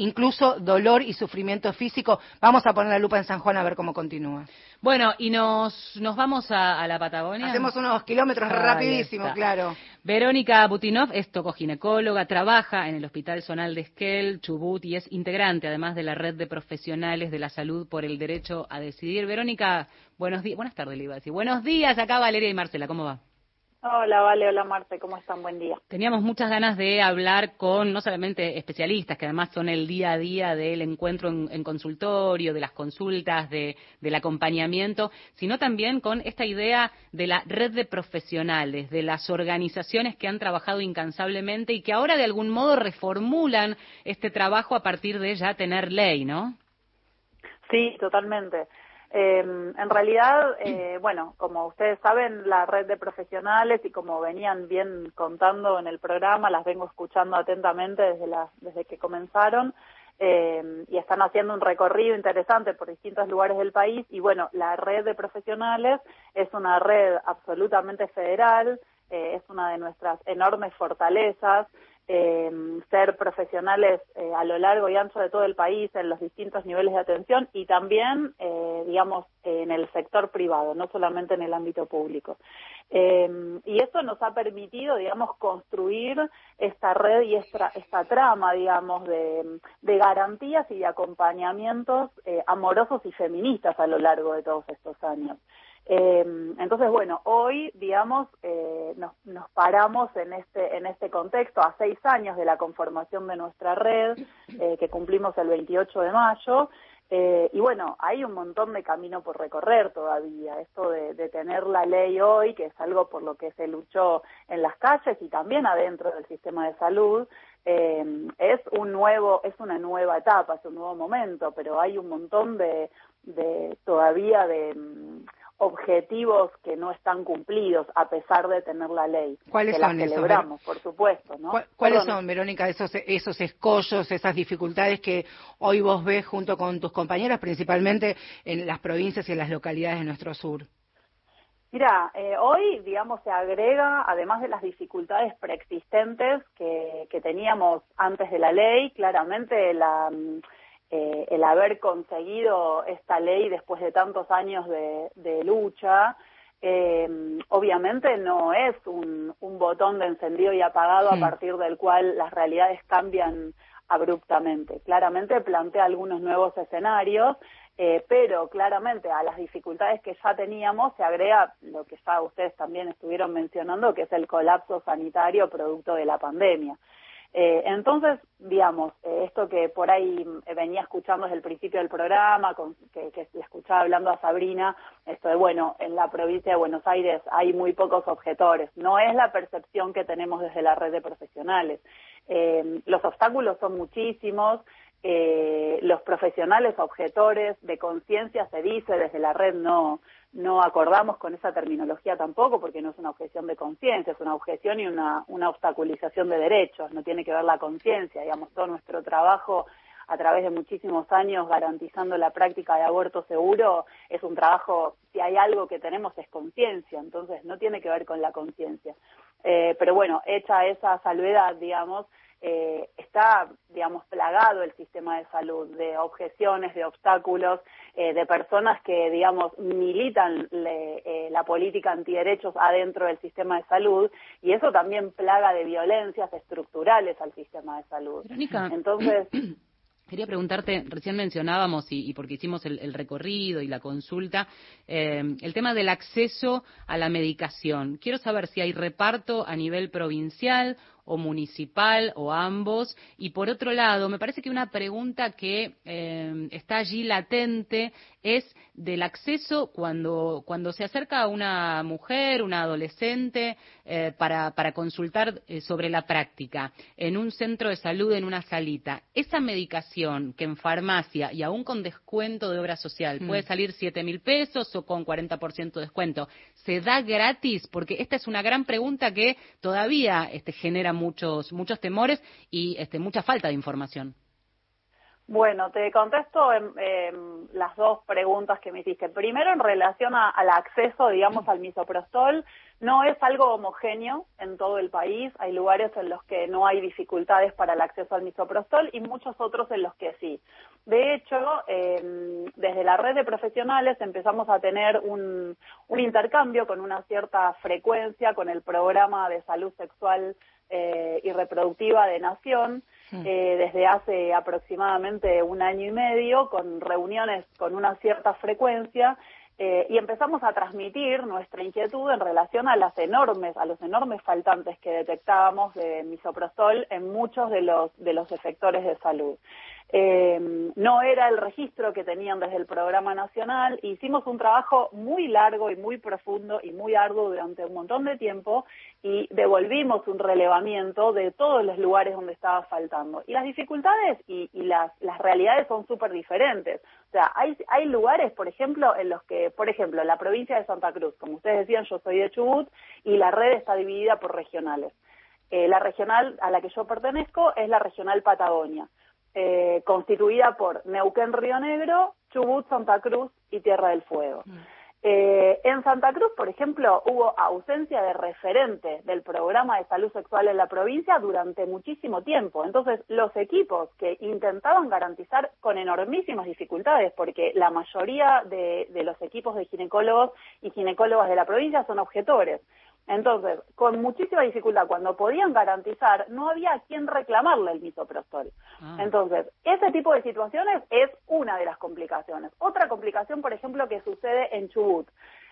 incluso dolor y sufrimiento físico. Vamos a poner la lupa en San Juan a ver cómo continúa. Bueno, y nos, nos vamos a, la Patagonia. Hacemos unos kilómetros rapidísimos, claro. Verónica Butinov es tocoginecóloga, trabaja en el Hospital Zonal de Esquel, Chubut, y es integrante además de la red de profesionales de la salud por el derecho a decidir. Verónica, buenos días, buenas tardes, le iba a decir. Buenos días, acá Valeria y Marcela, ¿cómo va? Hola, Vale, hola Marte, ¿cómo están? Buen día. Teníamos muchas ganas de hablar con no solamente especialistas, que además son el día a día del encuentro en, consultorio, de las consultas, de, del acompañamiento, sino también con esta idea de la red de profesionales, de las organizaciones que han trabajado incansablemente y que ahora de algún modo reformulan este trabajo a partir de ya tener ley, ¿no? Sí, totalmente. Eh, en realidad, eh, bueno, como ustedes saben, la red de profesionales y como venían bien contando en el programa, las vengo escuchando atentamente desde, la, desde que comenzaron eh, y están haciendo un recorrido interesante por distintos lugares del país. Y bueno, la red de profesionales es una red absolutamente federal, eh, es una de nuestras enormes fortalezas eh, ser profesionales eh, a lo largo y ancho de todo el país en los distintos niveles de atención y también, eh, digamos, en el sector privado, no solamente en el ámbito público. Eh, y eso nos ha permitido, digamos, construir esta red y esta, esta trama, digamos, de, de garantías y de acompañamientos eh, amorosos y feministas a lo largo de todos estos años. Eh, entonces, bueno, hoy, digamos, eh, nos, nos, paramos en este, en este contexto a seis años de la conformación de nuestra red, eh, que cumplimos el 28 de mayo, eh, y bueno, hay un montón de camino por recorrer todavía. Esto de, tener la ley hoy, que es algo por lo que se luchó en las calles y también adentro del sistema de salud, eh, es un nuevo, es una nueva etapa, es un nuevo momento, pero hay un montón de, de todavía de objetivos que no están cumplidos a pesar de tener la ley. ¿Cuáles que son la esos, celebramos, por supuesto, ¿no? ¿Cuál- ¿Cuáles Perdón. son, Verónica, esos, esos escollos, esas dificultades que hoy vos ves junto con tus compañeras, principalmente en las provincias y en las localidades de nuestro sur? Mira, eh, hoy, digamos, se agrega, además de las dificultades preexistentes que, que teníamos antes de la ley, claramente la, mm, eh, el haber conseguido esta ley después de tantos años de, de lucha, eh, obviamente no es un, un botón de encendido y apagado Sí. a partir del cual las realidades cambian abruptamente. Claramente plantea algunos nuevos escenarios, eh, pero claramente a las dificultades que ya teníamos se agrega lo que ya ustedes también estuvieron mencionando, que es el colapso sanitario producto de la pandemia. Eh, entonces, digamos, eh, esto que por ahí eh, venía escuchando desde el principio del programa, con- que, que escuchaba hablando a Sabrina, esto de, bueno, en la provincia de Buenos Aires hay muy pocos objetores. No es la percepción que tenemos desde la red de profesionales. Eh, los obstáculos son muchísimos, eh, los profesionales objetores de conciencia se dice desde la red no no acordamos con esa terminología tampoco porque no es una objeción de conciencia es una objeción y una una obstaculización de derechos no tiene que ver la conciencia digamos todo nuestro trabajo a través de muchísimos años garantizando la práctica de aborto seguro es un trabajo si hay algo que tenemos es conciencia entonces no tiene que ver con la conciencia. Eh, pero bueno hecha esa salvedad digamos eh, está, digamos, plagado el sistema de salud de objeciones, de obstáculos, eh, de personas que, digamos, militan le- eh, la política antiderechos adentro del sistema de salud y eso también plaga de violencias estructurales al sistema de salud. Verónica, Entonces, Quería preguntarte, recién mencionábamos, y, y porque hicimos el, el recorrido y la consulta, eh, el tema del acceso a la medicación. Quiero saber si hay reparto a nivel provincial o municipal o ambos. Y por otro lado, me parece que una pregunta que eh, está allí latente es del acceso cuando, cuando se acerca a una mujer, una adolescente, eh, para, para consultar eh, sobre la práctica en un centro de salud, en una salita. Esa medicación que en farmacia y aún con descuento de obra social Mm. puede salir 7 mil pesos o con 40% de descuento, ¿se da gratis? Porque esta es una gran pregunta que todavía este, genera muchos, muchos temores y este, mucha falta de información. Bueno, te contesto en, en las dos preguntas que me hiciste. Primero, en relación a- al acceso, digamos, al misoprostol, no es algo homogéneo en todo el país. Hay lugares en los que no hay dificultades para el acceso al misoprostol y muchos otros en los que sí. De hecho, eh, desde la red de profesionales empezamos a tener un, un intercambio con una cierta frecuencia con el programa de salud sexual eh, y reproductiva de Nación eh, desde hace aproximadamente un año y medio, con reuniones con una cierta frecuencia, eh, y empezamos a transmitir nuestra inquietud en relación a las enormes, a los enormes faltantes que detectábamos de misoprostol en muchos de los de los efectores de salud. Eh, no era el registro que tenían desde el programa nacional. Hicimos un trabajo muy largo y muy profundo y muy arduo durante un montón de tiempo y devolvimos un relevamiento de todos los lugares donde estaba faltando. Y las dificultades y, las, realidades son súper diferentes. O sea, hay, hay lugares, por ejemplo, en los que, por ejemplo, la provincia de Santa Cruz, como ustedes decían, yo soy de Chubut y la red está dividida por regionales. Eh, la regional a la que yo pertenezco es la regional Patagonia, eh, constituida por Neuquén, Río Negro, Chubut, Santa Cruz y Tierra del Fuego. Eh, en Santa Cruz, por ejemplo, hubo ausencia de referente del programa de salud sexual en la provincia durante muchísimo tiempo. Entonces, los equipos que intentaban garantizar con enormísimas dificultades, porque la mayoría de, de los equipos de ginecólogos y ginecólogas de la provincia son objetores. Entonces, con muchísima dificultad, cuando podían garantizar, no había a quien reclamarle el misoprostol. Entonces, ese tipo de situaciones es una de las complicaciones. Otra complicación, por ejemplo, que sucede en Chubut.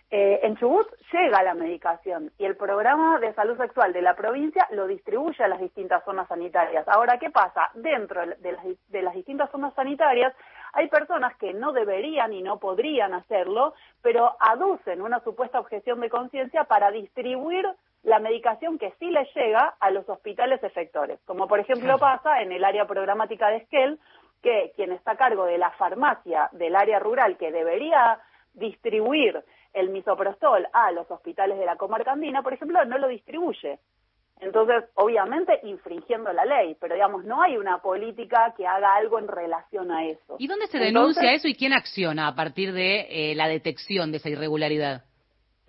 Eh, en Chubut llega la medicación y el programa de salud sexual de la provincia lo distribuye a las distintas zonas sanitarias. Ahora, ¿qué pasa? Dentro de las, de las distintas zonas sanitarias hay personas que no deberían y no podrían hacerlo, pero aducen una supuesta objeción de conciencia para distribuir la medicación que sí le llega a los hospitales efectores, como por ejemplo pasa en el área programática de Esquel, que quien está a cargo de la farmacia del área rural que debería distribuir el misoprostol a los hospitales de la comarca andina, por ejemplo, no lo distribuye. Entonces, obviamente, infringiendo la ley, pero digamos, no hay una política que haga algo en relación a eso. ¿Y dónde se denuncia eso y quién acciona a partir de eh, la detección de esa irregularidad?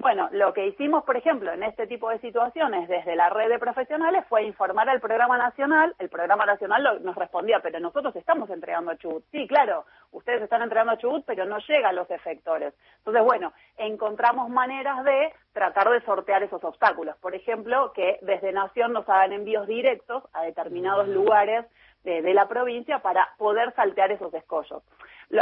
Bueno, lo que hicimos, por ejemplo, en este tipo de situaciones desde la red de profesionales fue informar al programa nacional. El programa nacional nos respondía, pero nosotros estamos entregando a Chubut. Sí, claro, ustedes están entregando a Chubut, pero no llega a los efectores. Entonces, bueno, encontramos maneras de tratar de sortear esos obstáculos. Por ejemplo, que desde Nación nos hagan envíos directos a determinados lugares de, la provincia para poder saltear esos escollos.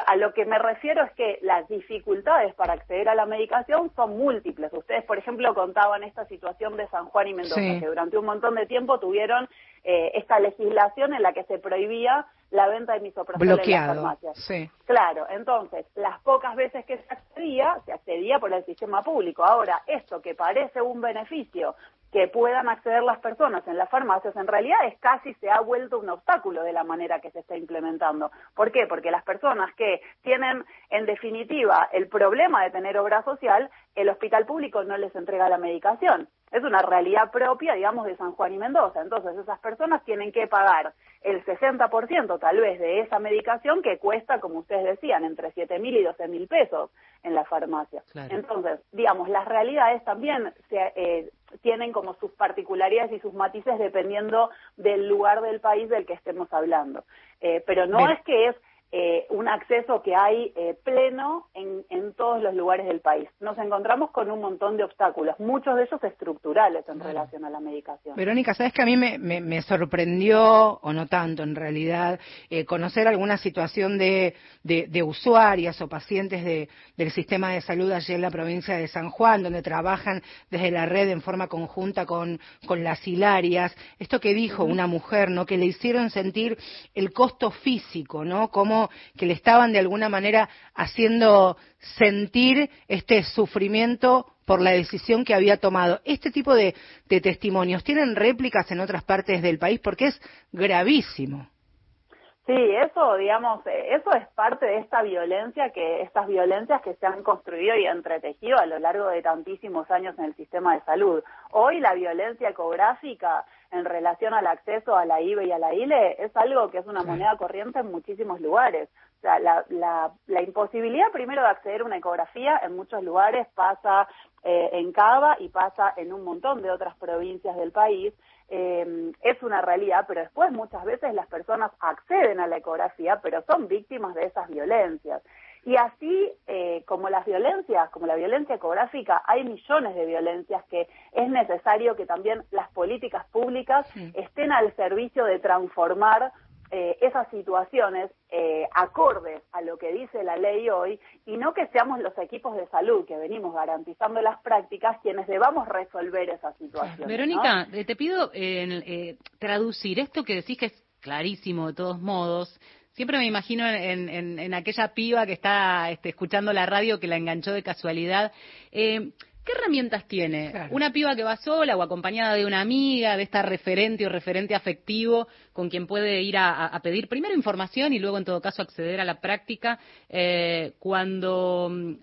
A lo que me refiero es que las dificultades para acceder a la medicación son múltiples. Ustedes, por ejemplo, contaban esta situación de San Juan y Mendoza, que durante un montón de tiempo tuvieron eh, esta legislación en la que se prohibía la venta de misoprostol en las farmacias. Sí. Claro, entonces, las pocas veces que se accedía, se accedía por el sistema público. Ahora, esto que parece un beneficio que puedan acceder las personas en las farmacias, en realidad es casi se ha vuelto un obstáculo de la manera que se está implementando. ¿Por qué? Porque las personas que tienen, en definitiva, el problema de tener obra social, el hospital público no les entrega la medicación. Es una realidad propia, digamos, de San Juan y Mendoza. Entonces, esas personas tienen que pagar el 60% tal vez de esa medicación que cuesta, como ustedes decían, entre 7 mil y 12 mil pesos en la farmacia. Entonces, digamos, las realidades también se, eh, tienen como sus particularidades y sus matices dependiendo del lugar del país del que estemos hablando. Eh, pero no es que es eh, un acceso que hay eh, pleno en, en, todos los lugares del país. Nos encontramos con un montón de obstáculos, muchos de ellos estructurales en relación a la medicación. Verónica, sabes que a mí me, me, sorprendió, o no tanto en realidad, eh, conocer alguna situación de, de, de usuarias o pacientes de, del sistema de salud allí en la provincia de San Juan, donde trabajan desde la red en forma conjunta con, con las hilarias. Esto que dijo una mujer, ¿no? Que le hicieron sentir el costo físico, ¿no? Como que le estaban de alguna manera haciendo sentir este sufrimiento por la decisión que había tomado. Este tipo de, de testimonios tienen réplicas en otras partes del país porque es gravísimo. Sí, eso, digamos, eh, eso es parte de esta violencia que, estas violencias que se han construido y entretejido a lo largo de tantísimos años en el sistema de salud. Hoy la violencia ecográfica en relación al acceso a la IBE y a la ILE es algo que es una moneda corriente en muchísimos lugares. O sea, la, la, la imposibilidad primero de acceder a una ecografía en muchos lugares pasa eh, en Cava y pasa en un montón de otras provincias del país eh, es una realidad, pero después muchas veces las personas acceden a la ecografía, pero son víctimas de esas violencias. Y así eh, como las violencias, como la violencia ecográfica, hay millones de violencias que es necesario que también las políticas públicas estén al servicio de transformar eh, esas situaciones eh, acordes a lo que dice la ley hoy y no que seamos los equipos de salud que venimos garantizando las prácticas quienes debamos resolver esas situaciones. Verónica, eh, te pido eh, traducir esto que decís que es clarísimo de todos modos. Siempre me imagino en, en, en aquella piba que está este, escuchando la radio que la enganchó de casualidad. Eh, ¿Qué herramientas tiene? Una piba que va sola o acompañada de una amiga, de esta referente o referente afectivo con quien puede ir a, pedir primero información y luego, en todo caso, acceder a la práctica eh, cuando mm,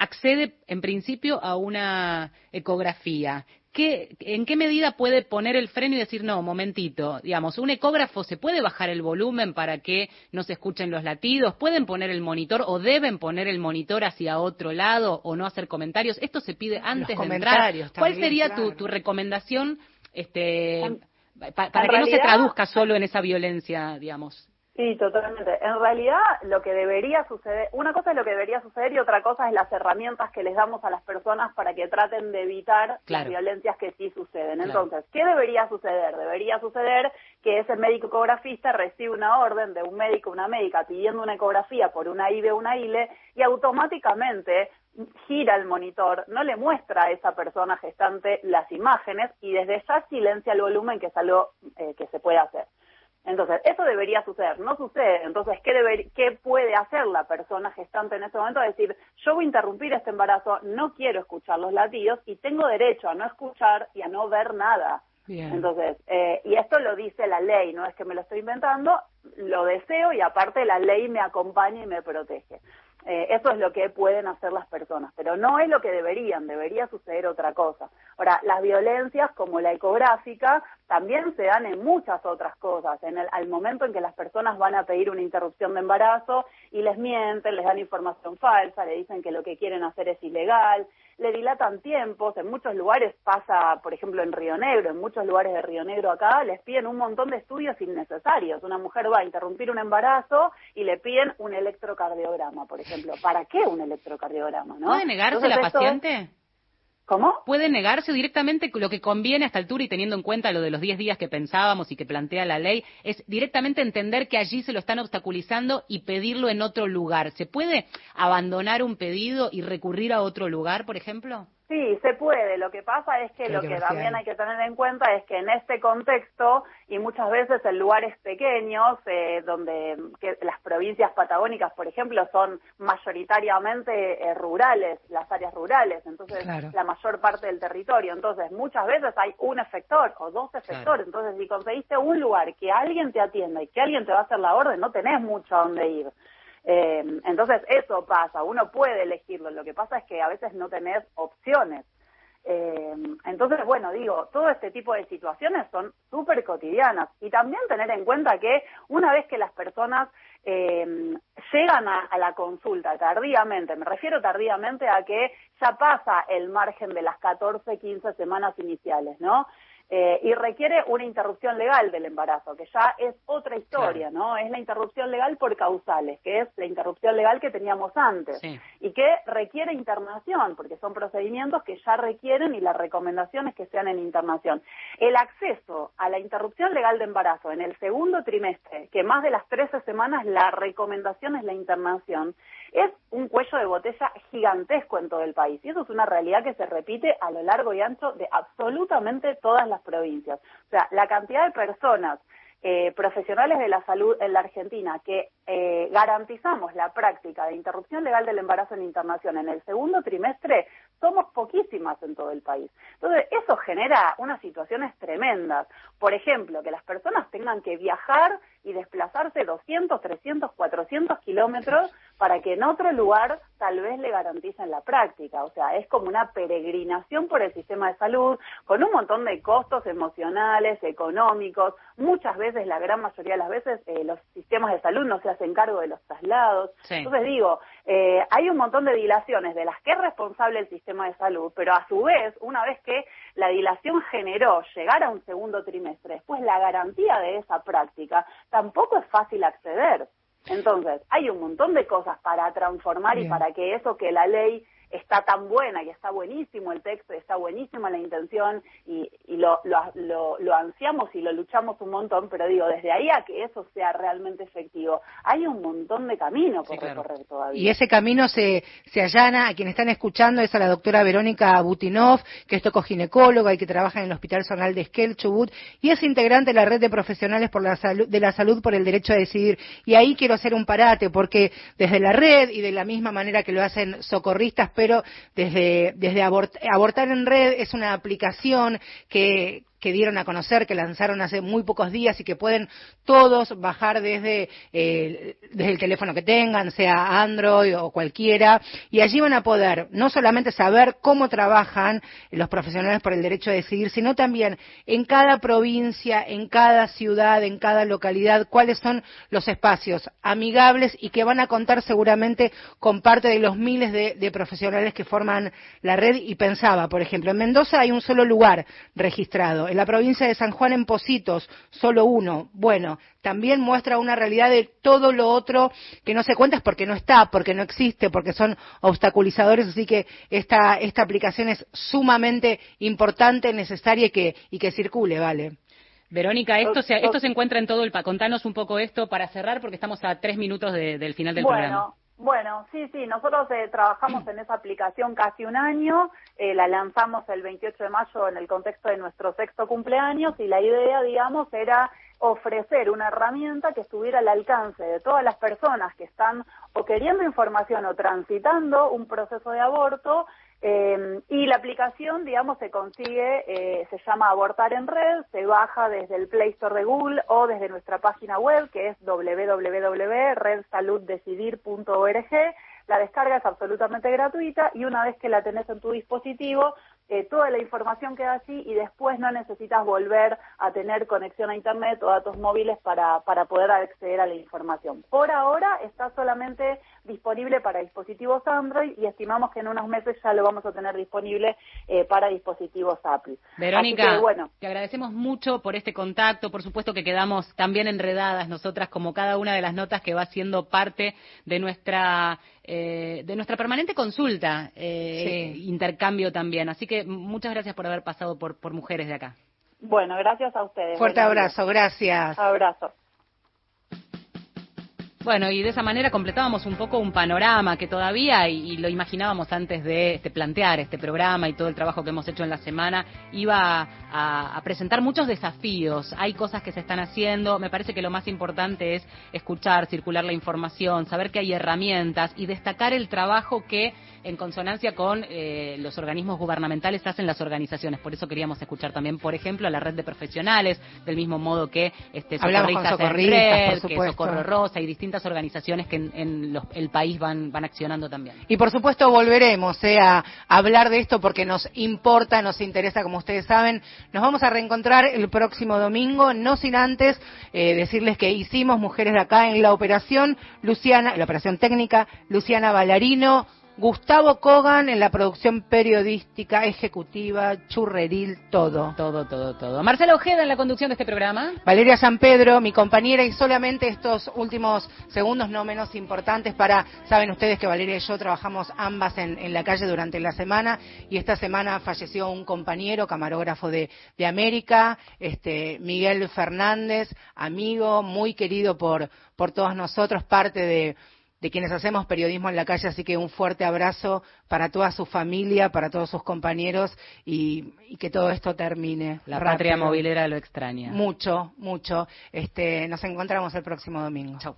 accede, en principio, a una ecografía. ¿En qué medida puede poner el freno y decir, no, momentito, digamos, un ecógrafo se puede bajar el volumen para que no se escuchen los latidos? ¿Pueden poner el monitor o deben poner el monitor hacia otro lado o no hacer comentarios? Esto se pide antes de entrar. ¿Cuál sería tu, tu, recomendación este, para que no se traduzca solo en esa violencia, digamos? Sí, totalmente. En realidad, lo que debería suceder, una cosa es lo que debería suceder y otra cosa es las herramientas que les damos a las personas para que traten de evitar las violencias que sí suceden. Entonces, ¿qué debería suceder? Debería suceder que ese médico ecografista recibe una orden de un médico o una médica pidiendo una ecografía por una IBE o una ILE y automáticamente gira el monitor, no le muestra a esa persona gestante las imágenes y desde ya silencia el volumen, que es algo eh, que se puede hacer. Entonces, eso debería suceder, no sucede. Entonces, ¿qué, deber, ¿qué puede hacer la persona gestante en ese momento? Decir, yo voy a interrumpir este embarazo, no quiero escuchar los latidos y tengo derecho a no escuchar y a no ver nada. Entonces, eh, y esto lo dice la ley, no es que me lo estoy inventando, lo deseo y aparte la ley me acompaña y me protege. Eh, eso es lo que pueden hacer las personas, pero no es lo que deberían, debería suceder otra cosa. Ahora, las violencias como la ecográfica también se dan en muchas otras cosas, en el, al momento en que las personas van a pedir una interrupción de embarazo y les mienten, les dan información falsa, le dicen que lo que quieren hacer es ilegal, le dilatan tiempos, en muchos lugares pasa, por ejemplo, en Río Negro, en muchos lugares de Río Negro acá, les piden un montón de estudios innecesarios. Una mujer va a interrumpir un embarazo y le piden un electrocardiograma, por ejemplo. ¿Para qué un electrocardiograma? ¿no? ¿Puede negarse la paciente? ¿Cómo? Puede negarse directamente lo que conviene a esta altura y teniendo en cuenta lo de los 10 días que pensábamos y que plantea la ley, es directamente entender que allí se lo están obstaculizando y pedirlo en otro lugar. ¿Se puede abandonar un pedido y recurrir a otro lugar, por ejemplo? Sí, se puede. Lo que pasa es que lo que también hay que tener en cuenta es que en este contexto y muchas veces en lugares pequeños, eh, donde las provincias patagónicas, por ejemplo, son mayoritariamente eh, rurales, las áreas rurales, entonces la mayor parte del territorio. Entonces, muchas veces hay un efector o dos efectores. Entonces, si conseguiste un lugar que alguien te atienda y que alguien te va a hacer la orden, no tenés mucho a dónde ir. Eh, entonces eso pasa, uno puede elegirlo, lo que pasa es que a veces no tenés opciones. Eh, entonces, bueno, digo, todo este tipo de situaciones son súper cotidianas y también tener en cuenta que una vez que las personas eh, llegan a, la consulta tardíamente, me refiero tardíamente a que ya pasa el margen de las 14, 15 semanas iniciales, ¿no? Eh, y requiere una interrupción legal del embarazo, que ya es otra historia, ¿no? Es la interrupción legal por causales, que es la interrupción legal que teníamos antes, y que requiere internación, porque son procedimientos que ya requieren y la recomendación es que sean en internación. El acceso a la interrupción legal de embarazo en el segundo trimestre, que más de las 13 semanas la recomendación es la internación, es un cuello de botella gigantesco en todo el país. Y eso es una realidad que se repite a lo largo y ancho de absolutamente todas las provincias. O sea, la cantidad de personas eh, profesionales de la salud en la Argentina que eh, garantizamos la práctica de interrupción legal del embarazo en internación en el segundo trimestre, somos poquísimas en todo el país. Entonces, eso genera unas situaciones tremendas. Por ejemplo, que las personas tengan que viajar y desplazarse 200, 300, 400 kilómetros para que en otro lugar tal vez le garanticen la práctica. O sea, es como una peregrinación por el sistema de salud con un montón de costos emocionales, económicos. Muchas veces, la gran mayoría de las veces, eh, los sistemas de salud no se hacen cargo de los traslados. Entonces digo, eh, hay un montón de dilaciones de las que es responsable el sistema de salud, pero a su vez, una vez que la dilación generó llegar a un segundo trimestre, después la garantía de esa práctica, tampoco es fácil acceder. Entonces, hay un montón de cosas para transformar y para que eso que la ley está tan buena y está buenísimo el texto, está buenísima la intención y, y lo, lo, lo, ansiamos y lo luchamos un montón, pero digo, desde ahí a que eso sea realmente efectivo, hay un montón de camino por recorrer todavía. Y ese camino se, se allana, a quien están escuchando es a la doctora Verónica Butinov, que es tocoginecóloga y que trabaja en el Hospital Zonal de Esquel, Chubut, y es integrante de la red de profesionales por la salud, de la salud por el derecho a decidir. Y ahí quiero hacer un parate, porque desde la red y de la misma manera que lo hacen socorristas, pero desde, desde Abortar en Red es una aplicación que, que dieron a conocer, que lanzaron hace muy pocos días y que pueden todos bajar desde, eh, desde el teléfono que tengan, sea Android o cualquiera, y allí van a poder no solamente saber cómo trabajan los profesionales por el derecho a decidir, sino también en cada provincia, en cada ciudad, en cada localidad, cuáles son los espacios amigables y que van a contar seguramente con parte de los miles de, de profesionales que forman la red. Y pensaba, por ejemplo, en Mendoza hay un solo lugar registrado en la provincia de San Juan en Positos, solo uno. Bueno, también muestra una realidad de todo lo otro que no se cuenta es porque no está, porque no existe, porque son obstaculizadores, así que esta, esta aplicación es sumamente importante, necesaria y que, y que circule, ¿vale? Verónica, esto se, esto se encuentra en todo el país. Contanos un poco esto para cerrar porque estamos a tres minutos del final del programa. Bueno, sí, sí, nosotros eh, trabajamos en esa aplicación casi un año, eh, la lanzamos el 28 de mayo en el contexto de nuestro sexto cumpleaños y la idea, digamos, era ofrecer una herramienta que estuviera al alcance de todas las personas que están o queriendo información o transitando un proceso de aborto eh, y la aplicación, digamos, se consigue, eh, se llama Abortar en Red, se baja desde el Play Store de Google o desde nuestra página web que es www.redsaluddecidir.org. La descarga es absolutamente gratuita y una vez que la tenés en tu dispositivo, eh, toda la información queda allí y después no necesitas volver a tener conexión a Internet o datos móviles para, para poder acceder a la información. Por ahora está solamente disponible para dispositivos Android y estimamos que en unos meses ya lo vamos a tener disponible eh, para dispositivos Apple. Verónica, bueno. te agradecemos mucho por este contacto. Por supuesto que quedamos también enredadas nosotras, como cada una de las notas que va siendo parte de nuestra eh, de nuestra permanente consulta, eh, intercambio también. Así que muchas gracias por haber pasado por, por Mujeres de acá. Bueno, gracias a ustedes. Fuerte abrazo, gracias. Abrazo. Bueno, y de esa manera completábamos un poco un panorama que todavía, y, lo imaginábamos antes de este, plantear este programa y todo el trabajo que hemos hecho en la semana, iba a, presentar muchos desafíos. Hay cosas que se están haciendo. Me parece que lo más importante es escuchar, circular la información, saber que hay herramientas y destacar el trabajo que, en consonancia con eh, los organismos gubernamentales, hacen las organizaciones. Por eso queríamos escuchar también, por ejemplo, a la red de profesionales, del mismo modo que este, Socorristas, que Socorro Rosa y distintas organizaciones que en, el país van, van accionando también. Y por supuesto volveremos eh, a, hablar de esto porque nos importa, nos interesa, como ustedes saben. Nos vamos a reencontrar el próximo domingo, no sin antes eh, decirles que hicimos Mujeres de Acá en la operación Luciana, la operación técnica, Luciana Ballarino, Gustavo Kogan en la producción periodística, ejecutiva, churreril, todo. Todo, todo, todo. Marcela Ojeda en la conducción de este programa. Valeria San Pedro, mi compañera, y solamente estos últimos segundos no menos importantes para, saben ustedes que Valeria y yo trabajamos ambas en, la calle durante la semana, y esta semana falleció un compañero, camarógrafo de, de América, este, Miguel Fernández, amigo, muy querido por, por todos nosotros, parte de de quienes hacemos periodismo en la calle, así que un fuerte abrazo para toda su familia, para todos sus compañeros y, que todo esto termine. La rápido. patria movilera lo extraña. Mucho, mucho. Este, nos encontramos el próximo domingo. Chau.